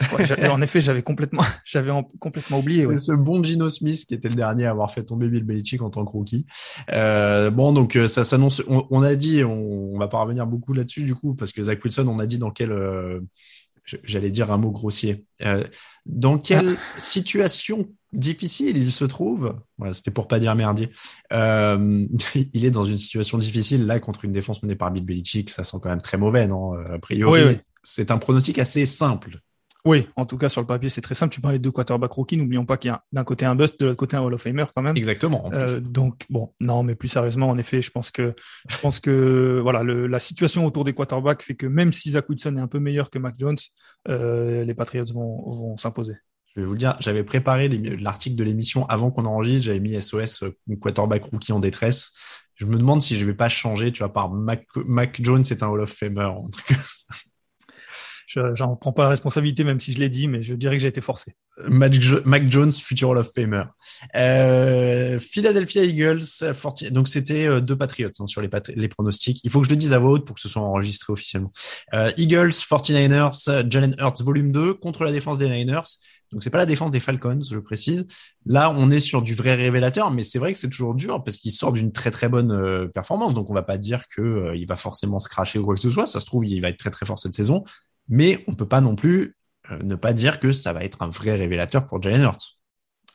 en effet, j'avais complètement, j'avais complètement oublié. C'est ce bon Gino Smith qui était le dernier à avoir fait tomber Bill Belichick en tant que rookie. Euh, bon, donc euh, ça s'annonce. On, a dit, on, on, va pas revenir beaucoup là-dessus du coup, parce que Zach Wilson, on a dit dans quel, j'allais dire un mot grossier. dans quelle ah. situation difficile, il se trouve. Voilà, c'était pour pas dire merdier. Euh, il est dans une situation difficile là contre une défense menée par Bill Belichick. Ça sent quand même très mauvais, non A priori, c'est un pronostic assez simple. Oui, en tout cas sur le papier c'est très simple. Tu parlais de deux quarterbacks rookies, n'oublions pas qu'il y a d'un côté un bust, de l'autre côté un Hall of Famer quand même. Exactement. Euh, donc bon, non, mais plus sérieusement, en effet, je pense que je pense que voilà, le, la situation autour des quarterbacks fait que même si Zach Wilson est un peu meilleur que Mac Jones, euh, les Patriots vont, vont s'imposer. Je vais vous le dire, j'avais préparé l'article de l'émission avant qu'on enregistre, j'avais mis SOS euh, quarterback rookie en détresse. Je me demande si je vais pas changer, tu vois, par Mac, Mac Jones c'est un Hall of Famer, un truc comme ça. J'en prends pas la responsabilité, même si je l'ai dit, mais je dirais que j'ai été forcé. Mac, Mac, Jones, future Hall of Famer. Euh, Philadelphia Eagles, donc c'était euh, deux Patriots hein, sur les, les, pronostics. Il faut que je le dise à voix haute pour que ce soit enregistré officiellement. Euh, Eagles, 49ers, Jalen Hurts, volume 2, contre la défense des Niners. Donc c'est pas la défense des Falcons, je précise. Là, on est sur du vrai révélateur, mais c'est vrai que c'est toujours dur parce qu'il sort d'une très très bonne euh, performance. Donc on va pas dire que euh, il va forcément se cracher ou quoi que ce soit. Ça se trouve, il va être très très fort cette saison, mais on peut pas non plus euh, ne pas dire que ça va être un vrai révélateur pour Jalen Hurts.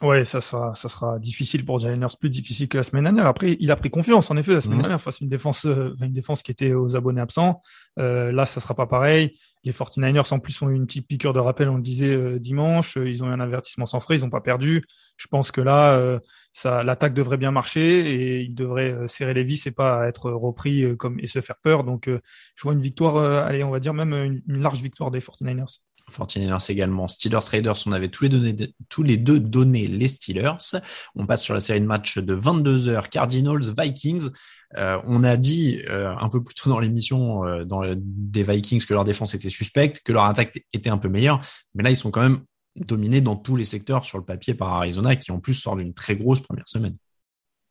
Ouais, ça sera, ça sera difficile pour Jalen Hurts, plus difficile que la semaine dernière. Après, il a pris confiance, en effet, la semaine mmh. dernière, face à une défense, une défense qui était aux abonnés absents. là, ça sera pas pareil. Les 49ers, en plus, ont eu une petite piqûre de rappel, on le disait euh, dimanche. Euh, ils ont eu un avertissement sans frais, ils n'ont pas perdu. Je pense que là, euh, ça, l'attaque devrait bien marcher et ils devraient serrer les vis et pas être repris comme et se faire peur. Donc, je vois une victoire, allez, on va dire même une, large victoire des 49ers. 49ers également. Steelers Raiders, on avait tous les, tous les deux donné les Steelers. On passe sur la série de matchs de 22 heures. Cardinals Vikings. Euh, on a dit euh, un peu plus tôt dans l'émission euh, dans des Vikings que leur défense était suspecte, que leur attaque était un peu meilleure, mais là ils sont quand même dominés dans tous les secteurs sur le papier par Arizona qui en plus sort d'une très grosse première semaine.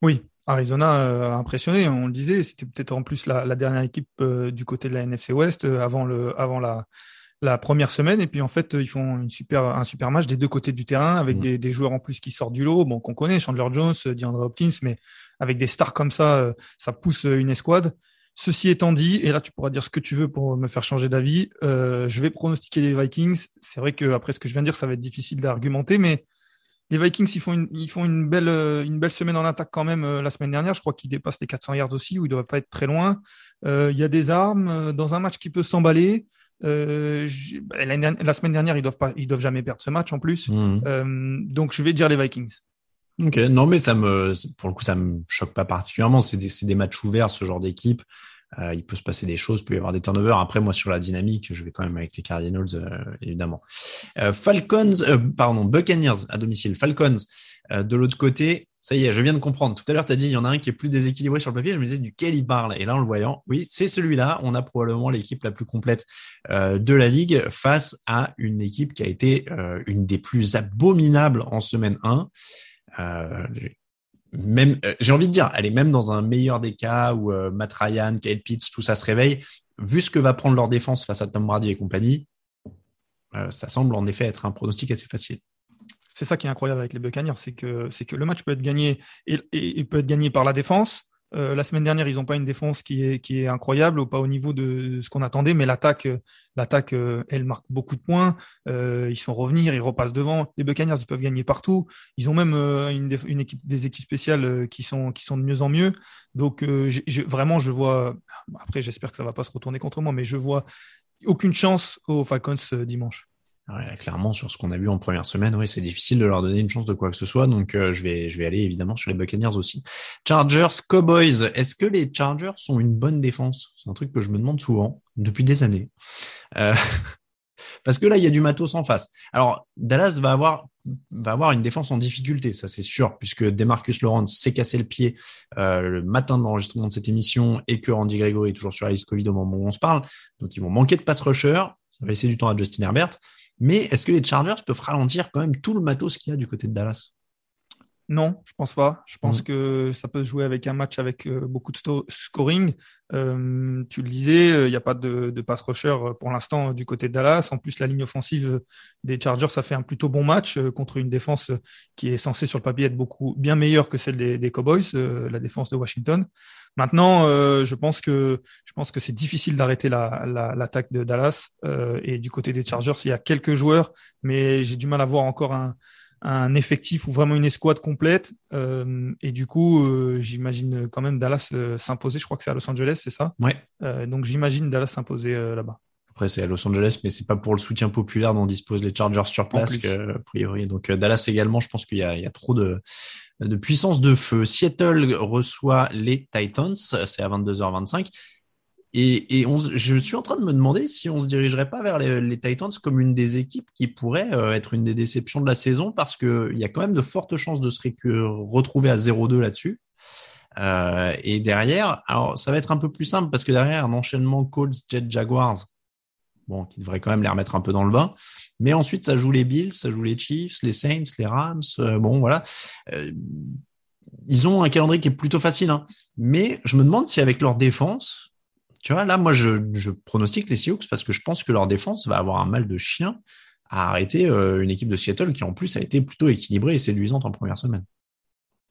Oui, Arizona a impressionné, on le disait, c'était peut-être en plus la, dernière équipe du côté de la NFC West avant le avant la la première semaine et puis en fait ils font une super un super match des deux côtés du terrain avec mmh. des, joueurs en plus qui sortent du lot bon qu'on connaît Chandler Jones DeAndre Hopkins mais avec des stars comme ça euh, ça pousse une escouade ceci étant dit et là tu pourras dire ce que tu veux pour me faire changer d'avis euh, je vais pronostiquer les Vikings c'est vrai que après ce que je viens de dire ça va être difficile d'argumenter mais les Vikings ils font une ils font une belle euh, une belle semaine en attaque quand même la semaine dernière je crois qu'ils dépassent les 400 yards aussi où ils doivent pas être très loin il y a des armes dans un match qui peut s'emballer euh, bah, la, semaine dernière, ils doivent pas, ils doivent jamais perdre ce match en plus. Mmh. Euh, donc, je vais dire les Vikings. Ok, non, mais ça me, pour le coup, ça me choque pas particulièrement. C'est des, des, matchs ouverts, ce genre d'équipe. Euh, il peut se passer des choses, il peut y avoir des turnovers. Après, moi, sur la dynamique, je vais quand même avec les Cardinals, euh, évidemment. Euh, Falcons, pardon, Buccaneers à domicile. Falcons de l'autre côté. Ça y est, je viens de comprendre. Tout à l'heure, tu as dit, il y en a un qui est plus déséquilibré sur le papier. Je me disais, duquel il parle? Et là, en le voyant, oui, c'est celui-là. On a probablement l'équipe la plus complète de la ligue face à une équipe qui a été une des plus abominables en semaine 1. Euh, même, euh, j'ai envie de dire, est même dans un meilleur des cas où euh, Matt Ryan, Kyle Pitts, tout ça se réveille. Vu ce que va prendre leur défense face à Tom Brady et compagnie, euh, ça semble en effet être un pronostic assez facile. C'est ça qui est incroyable avec les Buccaneers, c'est que c'est que le match peut être gagné et, peut être gagné par la défense, euh, la semaine dernière, ils n'ont pas une défense qui est, incroyable ou pas au niveau de ce qu'on attendait, mais l'attaque, euh, l'attaque, euh, elle marque beaucoup de points. ils sont revenir, ils repassent devant. Les Buccaneers, ils peuvent gagner partout. Ils ont même une, une, équipe, des équipes spéciales qui sont, qui sont de mieux en mieux. Donc, vraiment, je vois. Après, j'espère que ça va pas se retourner contre moi, mais je vois aucune chance aux Falcons dimanche. Ouais, clairement, sur ce qu'on a vu en première semaine, oui, c'est difficile de leur donner une chance de quoi que ce soit. Donc, euh, je vais, je vais aller évidemment sur les Buccaneers aussi. Chargers, Cowboys. Est-ce que les Chargers sont une bonne défense? C'est un truc que je me demande souvent depuis des années. Euh, parce que là, il y a du matos en face. Alors, Dallas va avoir va avoir une défense en difficulté, ça c'est sûr, puisque Demarcus Lawrence s'est cassé le pied euh, le matin de l'enregistrement de cette émission et que Randy Gregory est toujours sur la liste Covid au moment où on se parle. Donc, ils vont manquer de pass rusher. Ça va laisser du temps à Justin Herbert. Mais est-ce que les Chargers peuvent ralentir quand même tout le matos qu'il y a du côté de Dallas? Non, je pense pas. Je pense que ça peut se jouer avec un match avec euh, beaucoup de scoring. Euh, tu le disais, euh, il n'y a pas de, de pass rusher pour l'instant du côté de Dallas. En plus, la ligne offensive des Chargers, ça fait un plutôt bon match contre une défense qui est censée sur le papier être beaucoup bien meilleure que celle des, Cowboys, la défense de Washington. Maintenant, je pense que je pense que c'est difficile d'arrêter l'attaque la, de Dallas. et du côté des Chargers, il y a quelques joueurs, mais j'ai du mal à voir encore un un effectif ou vraiment une escouade complète. Euh, et du coup, euh, j'imagine quand même Dallas euh, s'imposer. Je crois que c'est à Los Angeles, c'est ça? Ouais. Donc j'imagine Dallas s'imposer là-bas. Après, c'est à Los Angeles, mais c'est pas pour le soutien populaire dont disposent les Chargers sur place, que, a priori. Donc Dallas également, je pense qu'il y, y a, trop de, de puissance de feu. Seattle reçoit les Titans, c'est à 22h25. Et, et on, je suis en train de me demander si on se dirigerait pas vers les, les Titans comme une des équipes qui pourrait euh, être une des déceptions de la saison parce que il y a quand même de fortes chances de se retrouver à 0-2 là-dessus. Euh, et derrière, alors ça va être un peu plus simple parce que derrière un enchaînement Colts, Jet, Jaguars, bon, qui devrait quand même les remettre un peu dans le bain. Mais ensuite, ça joue les Bills, ça joue les Chiefs, les Saints, les Rams. Euh, bon, voilà. Euh, ils ont un calendrier qui est plutôt facile, hein. mais je me demande si avec leur défense, tu vois, là, moi, je, je, pronostique les Seahawks parce que je pense que leur défense va avoir un mal de chien à arrêter euh, une équipe de Seattle qui, en plus, a été plutôt équilibrée et séduisante en première semaine.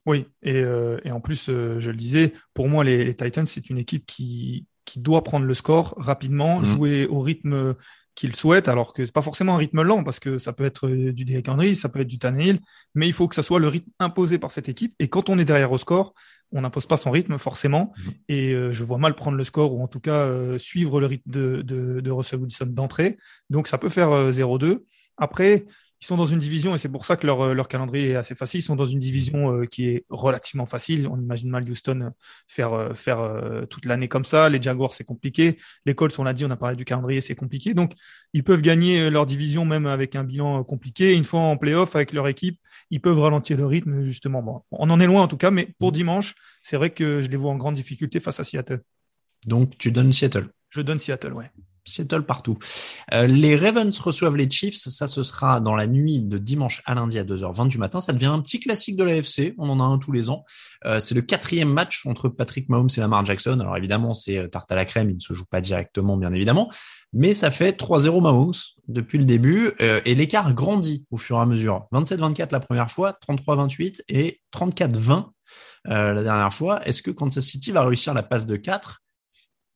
Oui, et, euh, et en plus, euh, je le disais, pour moi, les, les Titans, c'est une équipe qui, qui doit prendre le score rapidement, mmh. jouer au rythme qu'il souhaite, alors que c'est pas forcément un rythme lent, parce que ça peut être du Derrick Henry, ça peut être du Tannehill, mais il faut que ça soit le rythme imposé par cette équipe. Et quand on est derrière au score, on n'impose pas son rythme forcément. Mhm. Et euh, je vois mal prendre le score ou en tout cas euh, suivre le rythme de, de, de Russell Wilson d'entrée. Donc ça peut faire 0-2. Euh, Après, ils sont dans une division, et c'est pour ça que leur, leur calendrier est assez facile, ils sont dans une division euh, qui est relativement facile. On imagine mal Houston euh, faire, euh, faire toute l'année comme ça. Les Jaguars, c'est compliqué. Les Colts, on l'a dit, on a parlé du calendrier, c'est compliqué. Donc, ils peuvent gagner leur division même avec un bilan compliqué. Une fois en playoff avec leur équipe, ils peuvent ralentir le rythme, justement. Bon, on en est loin en tout cas, mais pour dimanche, c'est vrai que je les vois en grande difficulté face à Seattle. Donc, tu donnes Seattle Je donne Seattle, ouais. Seattle partout. Euh, les Ravens reçoivent les Chiefs. Ça, ce sera dans la nuit de dimanche à lundi à 2h20 du matin. Ça devient un petit classique de l'AFC. On en a un tous les ans. Euh, c'est le quatrième match entre Patrick Mahomes et Lamar Jackson. Alors évidemment, c'est euh, tarte à la crème. Il ne se joue pas directement, bien évidemment. Mais ça fait 3-0 Mahomes depuis le début. et l'écart grandit au fur et à mesure. 27-24 la première fois, 33-28 et 34-20 la dernière fois. Est-ce que Kansas City va réussir la passe de 4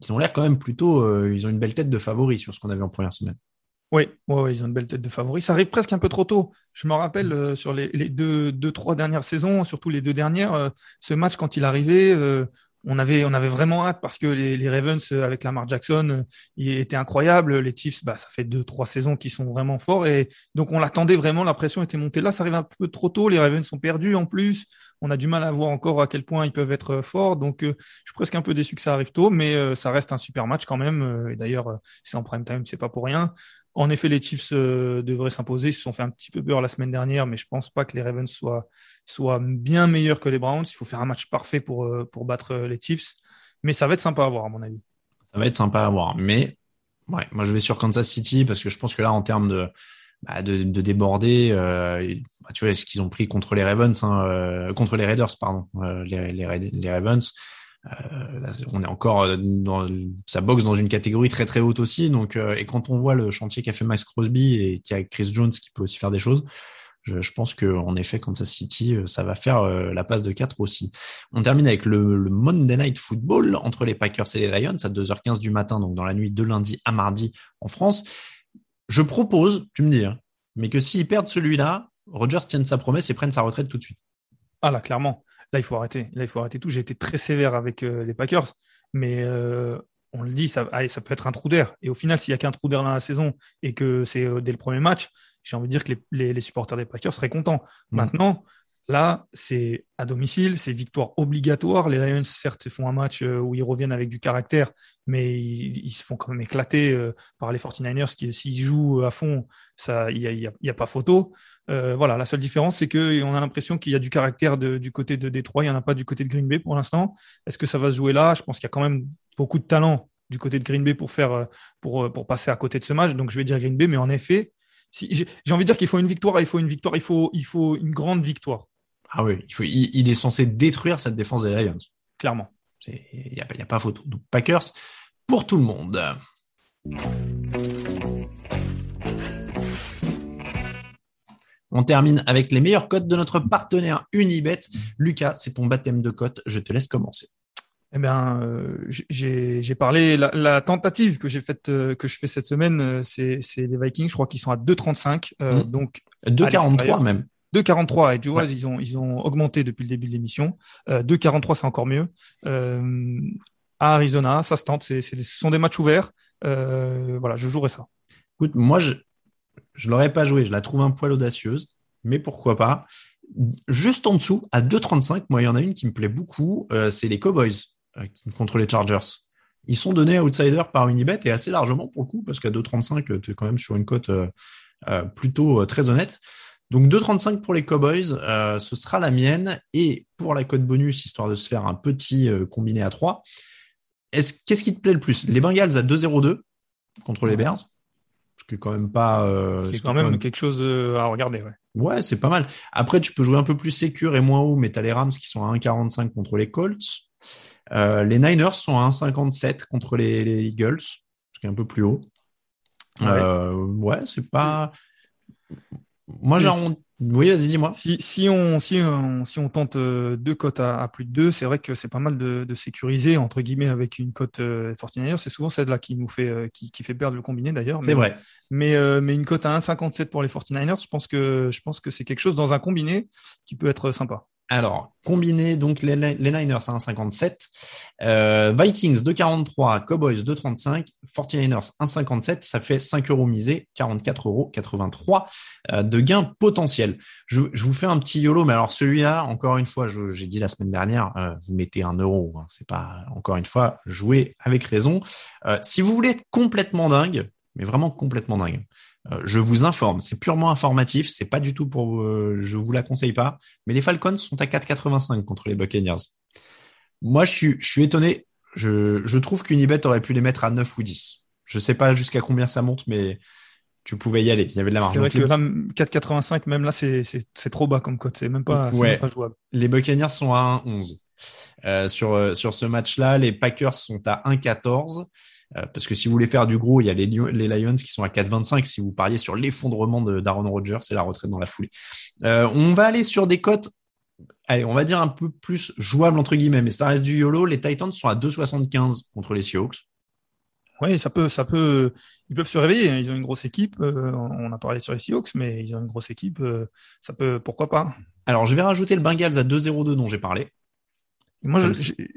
ils ont l'air quand même plutôt, euh, ils ont une belle tête de favori sur ce qu'on a vu en première semaine. Oui, ils ont une belle tête de favori. Ça arrive presque un peu trop tôt. Je me rappelle euh, sur les, deux, deux, trois dernières saisons, surtout les deux dernières, euh, ce match quand il arrivait, on avait, avait vraiment hâte parce que les, Ravens avec Lamar Jackson, il était incroyable. Les Chiefs, bah, ça fait deux, trois saisons qui sont vraiment forts et donc on l'attendait vraiment. La pression était montée. Là, ça arrive un peu trop tôt. Les Ravens sont perdus en plus on a du mal à voir encore à quel point ils peuvent être euh, forts. Donc, euh, je suis presque un peu déçu que ça arrive tôt, mais euh, ça reste un super match quand même. et d'ailleurs, c'est en prime time, c'est pas pour rien. En effet, les Chiefs devraient s'imposer. Ils se sont fait un petit peu peur la semaine dernière, mais je pense pas que les Ravens soient, soient bien meilleurs que les Browns. Il faut faire un match parfait pour, pour battre les Chiefs. Mais ça va être sympa à voir, à mon avis. Ça va être sympa à voir. Mais ouais, moi, je vais sur Kansas City parce que je pense que là, en termes de, bah, de, de, déborder. Euh, bah, tu vois ce qu'ils ont pris contre les Ravens, hein, euh, contre les Raiders, pardon, euh, les, les, les, Ravens. Là, on est encore dans ça boxe dans une catégorie très très haute aussi. Donc, et quand on voit le chantier qu'a fait Max Crosby et qui a Chris Jones qui peut aussi faire des choses, je, je pense que en effet Kansas City, ça va faire la passe de 4 aussi. On termine avec le, le, Monday Night Football entre les Packers et les Lions à 2h15 du matin, donc dans la nuit de lundi à mardi en France. Je propose, tu me dis, hein, mais que s'ils perdent celui-là, Rogers tienne sa promesse et prenne sa retraite tout de suite. Ah là, clairement. Là, il faut arrêter. Là, il faut arrêter tout. J'ai été très sévère avec euh, les Packers, mais euh, on le dit, ça, allez, ça peut être un trou d'air. Et au final, s'il n'y a qu'un trou d'air dans la saison et que c'est euh, dès le premier match, j'ai envie de dire que les, les, supporters des Packers seraient contents. Mm. Maintenant, Là, c'est à domicile, c'est victoire obligatoire. Les Lions, certes, font un match euh, où ils reviennent avec du caractère, mais ils, se font quand même éclater euh, par les 49ers qui, s'ils jouent à fond, il n'y a, y a, pas photo. Euh, voilà, la seule différence, c'est qu'on a l'impression qu'il y a du caractère du côté de Détroit, il n'y en a pas du côté de Green Bay pour l'instant. Est-ce que ça va se jouer là? Je pense qu'il y a quand même beaucoup de talent du côté de Green Bay pour faire pour, pour passer à côté de ce match. Donc je vais dire Green Bay, mais en effet, si, j'ai envie de dire qu'il faut une victoire, il faut une victoire, il faut, il faut une grande victoire. Ah oui, il, faut, il, est censé détruire cette défense des Lions. Clairement. Il n'y a, a, pas photo. Donc Packers pour tout le monde. On termine avec les meilleurs cotes de notre partenaire Unibet. Lucas, c'est ton baptême de cotes. Je te laisse commencer. Eh bien, euh, j'ai parlé la, la, tentative que j'ai faite, euh, que je fais cette semaine, euh, c'est les Vikings. Je crois qu'ils sont à 2,35. Euh, mmh. Donc 2,43 même. 2,43 et tu vois, ils ont ils ont augmenté depuis le début de l'émission. Euh, 2,43 c'est encore mieux. Euh, à Arizona, ça se tente. C'est, c'est, ce sont des matchs ouverts. Euh, voilà, je jouerai ça. Écoute, moi, je je l'aurais pas joué. Je la trouve un poil audacieuse, mais pourquoi pas. Juste en dessous, à 2,35, moi, il y en a une qui me plaît beaucoup. Euh, c'est les Cowboys euh, contre les Chargers. Ils sont donnés outsider par Unibet et assez largement pour le coup, parce qu'à 2,35, tu es quand même sur une cote euh, euh, plutôt euh, très honnête. Donc 2,35 pour les Cowboys, euh, ce sera la mienne. Et pour la cote bonus, histoire de se faire un petit euh, combiné à 3, est-ce, qu'est-ce qui te plaît le plus? Les Bengals à 2,02 contre les Bears ce qui est quand même pas. Euh, c'est ce quand même quelque chose à regarder. Ouais. Ouais, c'est pas mal. Après, tu peux jouer un peu plus sécure et moins haut, mais t'as les Rams qui sont à 1,45 contre les Colts. Euh, les Niners sont à 1,57 contre les, les Eagles, ce qui est un peu plus haut. Ouais. Euh, ouais, c'est pas. Moi, j'arrondis. Oui, vas-y, dis-moi. Si, si, on, si, on, si on tente euh, deux cotes à, à plus de deux, c'est vrai que c'est pas mal de, de sécuriser, entre guillemets, avec une cote euh, 49 C'est souvent celle-là qui nous fait, euh, qui, qui fait perdre le combiné d'ailleurs. C'est Mais- vrai. Mais, euh, mais une cote à 1,57 pour les 49ers, je pense que, je pense que c'est quelque chose dans un combiné qui peut être sympa. Alors, combiné donc les, Niners à 1,57, euh, Vikings 2,43, Cowboys 2,35, 49ers 1,57, ça fait 5 euros misés, 44,83 euros euh, de gains potentiels. Je, vous fais un petit YOLO, mais alors celui-là, encore une fois, j'ai dit la semaine dernière, euh, vous mettez un euro, hein, c'est pas, encore une fois, jouer avec raison. Euh, si vous voulez être complètement dingue, mais vraiment complètement dingue, euh, je vous informe, c'est purement informatif, c'est pas du tout pour, euh, je vous la conseille pas, mais les Falcons sont à 4,85 contre les Buccaneers. Moi, je suis, je suis étonné. Je, je trouve qu'Unibet aurait pu les mettre à 9 ou 10. Je sais pas jusqu'à combien ça monte, mais tu pouvais y aller. Il y avait de la marge. C'est vrai Donc, que les, là, 4,85, même là, c'est, c'est, c'est trop bas comme cote. C'est même pas, c'est Ouais. même pas jouable. les Buccaneers sont à 1,11. Euh, sur, euh, sur ce match-là, les Packers sont à 1,14. Euh, parce que si vous voulez faire du gros, il y a les, Lions- les Lions qui sont à 4,25 si vous pariez sur l'effondrement de- d'Aaron Rodgers et la retraite dans la foulée. Euh, on va aller sur des cotes, allez, on va dire un peu plus jouables entre guillemets, mais ça reste du YOLO. Les Titans sont à 2,75 contre les Seahawks. Oui, ça peut, ça peut, ils peuvent se réveiller. hein. Ils ont une grosse équipe. euh, on a parlé sur les Seahawks, mais ils ont une grosse équipe. ça peut, pourquoi pas. Alors, je vais rajouter le Bengals à 2,02 dont j'ai parlé. Et moi,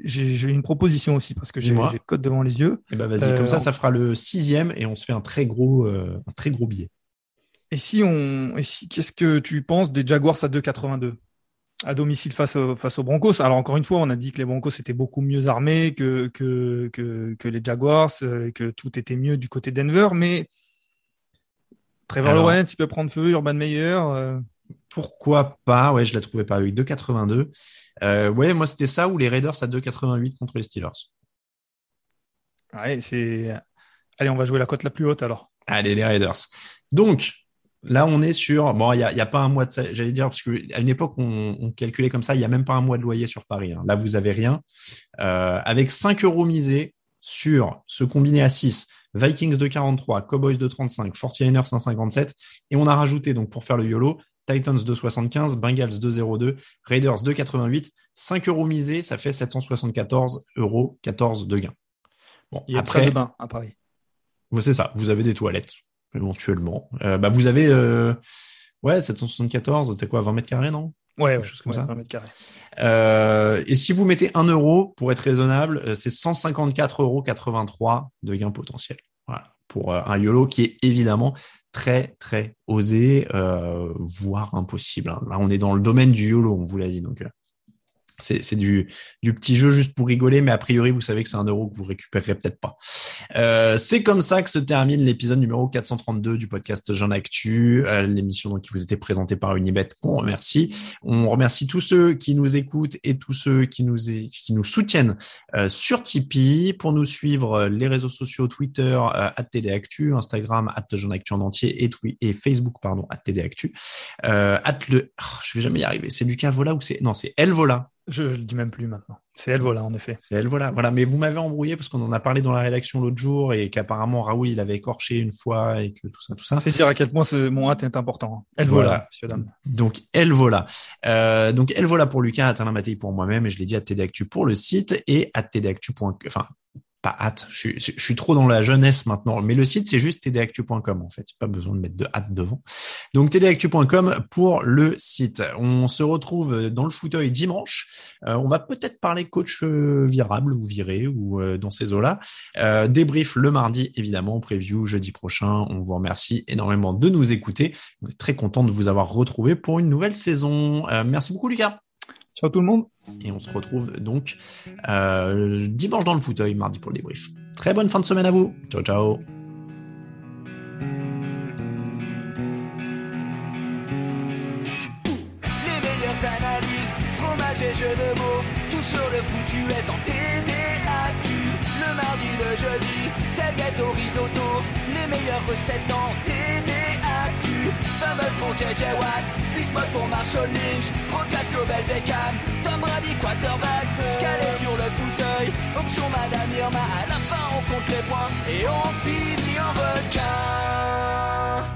j'ai, une proposition aussi parce que j'ai, le code devant les yeux. Et ben vas-y, Euh, comme ça, en- ça fera le sixième et on se fait un très gros, euh, un très gros billet. Et si on, et si, qu'est-ce que tu penses des Jaguars à 2,82 à domicile face, au- face aux Broncos? Alors encore une fois, on a dit que les Broncos étaient beaucoup mieux armés que que que, que les Jaguars, euh, que tout était mieux du côté Denver, mais Trevor Alors- Lawrence, il peut prendre feu, Urban Meyer. euh, Pourquoi pas Ouais, je la trouvais pas avec 2,82. Euh, ouais, moi c'était ça ou les Raiders à 2,88 contre les Steelers. ouais, c'est. Allez, on va jouer la cote la plus haute alors. Allez, les Raiders. Donc, là, on est sur. Bon, il n'y a, il y a pas un mois de. J'allais dire, parce qu'à une époque, on, on calculait comme ça, il n'y a même pas un mois de loyer sur Paris. hein. Là, vous avez rien. Euh, avec 5 euros misés sur ce combiné à 6, Vikings de 43, Cowboys de 35, 49ers 157, et on a rajouté, donc pour faire le YOLO, Titans de 75, Bengals de 02, Raiders de 88, 5 euros misés, ça fait 774 euros 14 de gain. Bon, Il y a après, de bain à Paris. C'est ça. Vous avez des toilettes, éventuellement. Euh, bah, vous avez, euh, ouais, 774, t'as quoi, 20 mètres carrés, non? Ouais, quelque ouais, chose comme ouais, ça. 20 mètres carrés. Euh, et si vous mettez 1 euro, pour être raisonnable, euh, c'est 154,83 euros de gain potentiel. Voilà. Pour un YOLO qui est évidemment très, très osé, euh, voire impossible. hein. Là, on est dans le domaine du YOLO, on vous l'a dit. Donc, euh, c'est du, du petit jeu juste pour rigoler, mais a priori, vous savez que c'est un euro que vous récupérerez peut-être pas. Euh, c'est comme ça que se termine l'épisode numéro 432 du podcast Jean Actu, euh, l'émission qui vous était présentée par Unibet, qu'on remercie. On remercie tous ceux qui nous écoutent et tous ceux qui nous, qui nous soutiennent euh, sur Tipeee. Pour nous suivre, euh, les réseaux sociaux Twitter, euh, @tdactu, Instagram @jeanactu en entier et, et Facebook pardon @tdactu. Euh, at le, oh, je vais jamais y arriver. C'est Lucas Vola ou c'est non c'est El Vola. Je le dis même plus maintenant. C'est elle, voilà, en effet. C'est elle, voilà. Voilà. Mais vous m'avez embrouillé parce qu'on en a parlé dans la rédaction l'autre jour et qu'apparemment Raoul, il avait écorché une fois et que tout ça, tout ça. C'est dire à quel point ce, mon hâte est important. Elle Voilà. voilà, monsieur dame. Donc, elle voilà. Euh, donc, elle voilà pour Lucas, Atalain Mattei pour moi-même et je l'ai dit à TD Actu pour le site et à TDActu. Enfin, pas hâte. Je suis, trop dans la jeunesse maintenant. Mais le site, c'est juste tdactu.com en fait. Pas besoin de mettre de hâte devant. Donc tdactu.com pour le site. On se retrouve dans le fauteuil dimanche. Euh, on va peut-être parler coach euh, virable ou viré ou euh, dans ces eaux-là. débrief le mardi évidemment. Preview jeudi prochain. On vous remercie énormément de nous écouter. On est très content de vous avoir retrouvé pour une nouvelle saison. merci beaucoup Lucas. Ciao tout le monde. Et on se retrouve donc euh, dimanche dans le fauteuil, mardi pour le débrief. Très bonne fin de semaine à vous. Ciao, ciao. Les meilleures analyses, fromage et jeux de mots, tout sur le foutu est en TDAQ. Le mardi, le jeudi, tel gâteau risotto, les meilleures recettes en TDAQ. 20 pour JJ Watt, 10 modes pour Marshall Lynch, 3 Global Beckham, Tom Brady quarterback, calé sur le fauteuil, option Madame Irma, à la fin on compte les points et on finit en requin.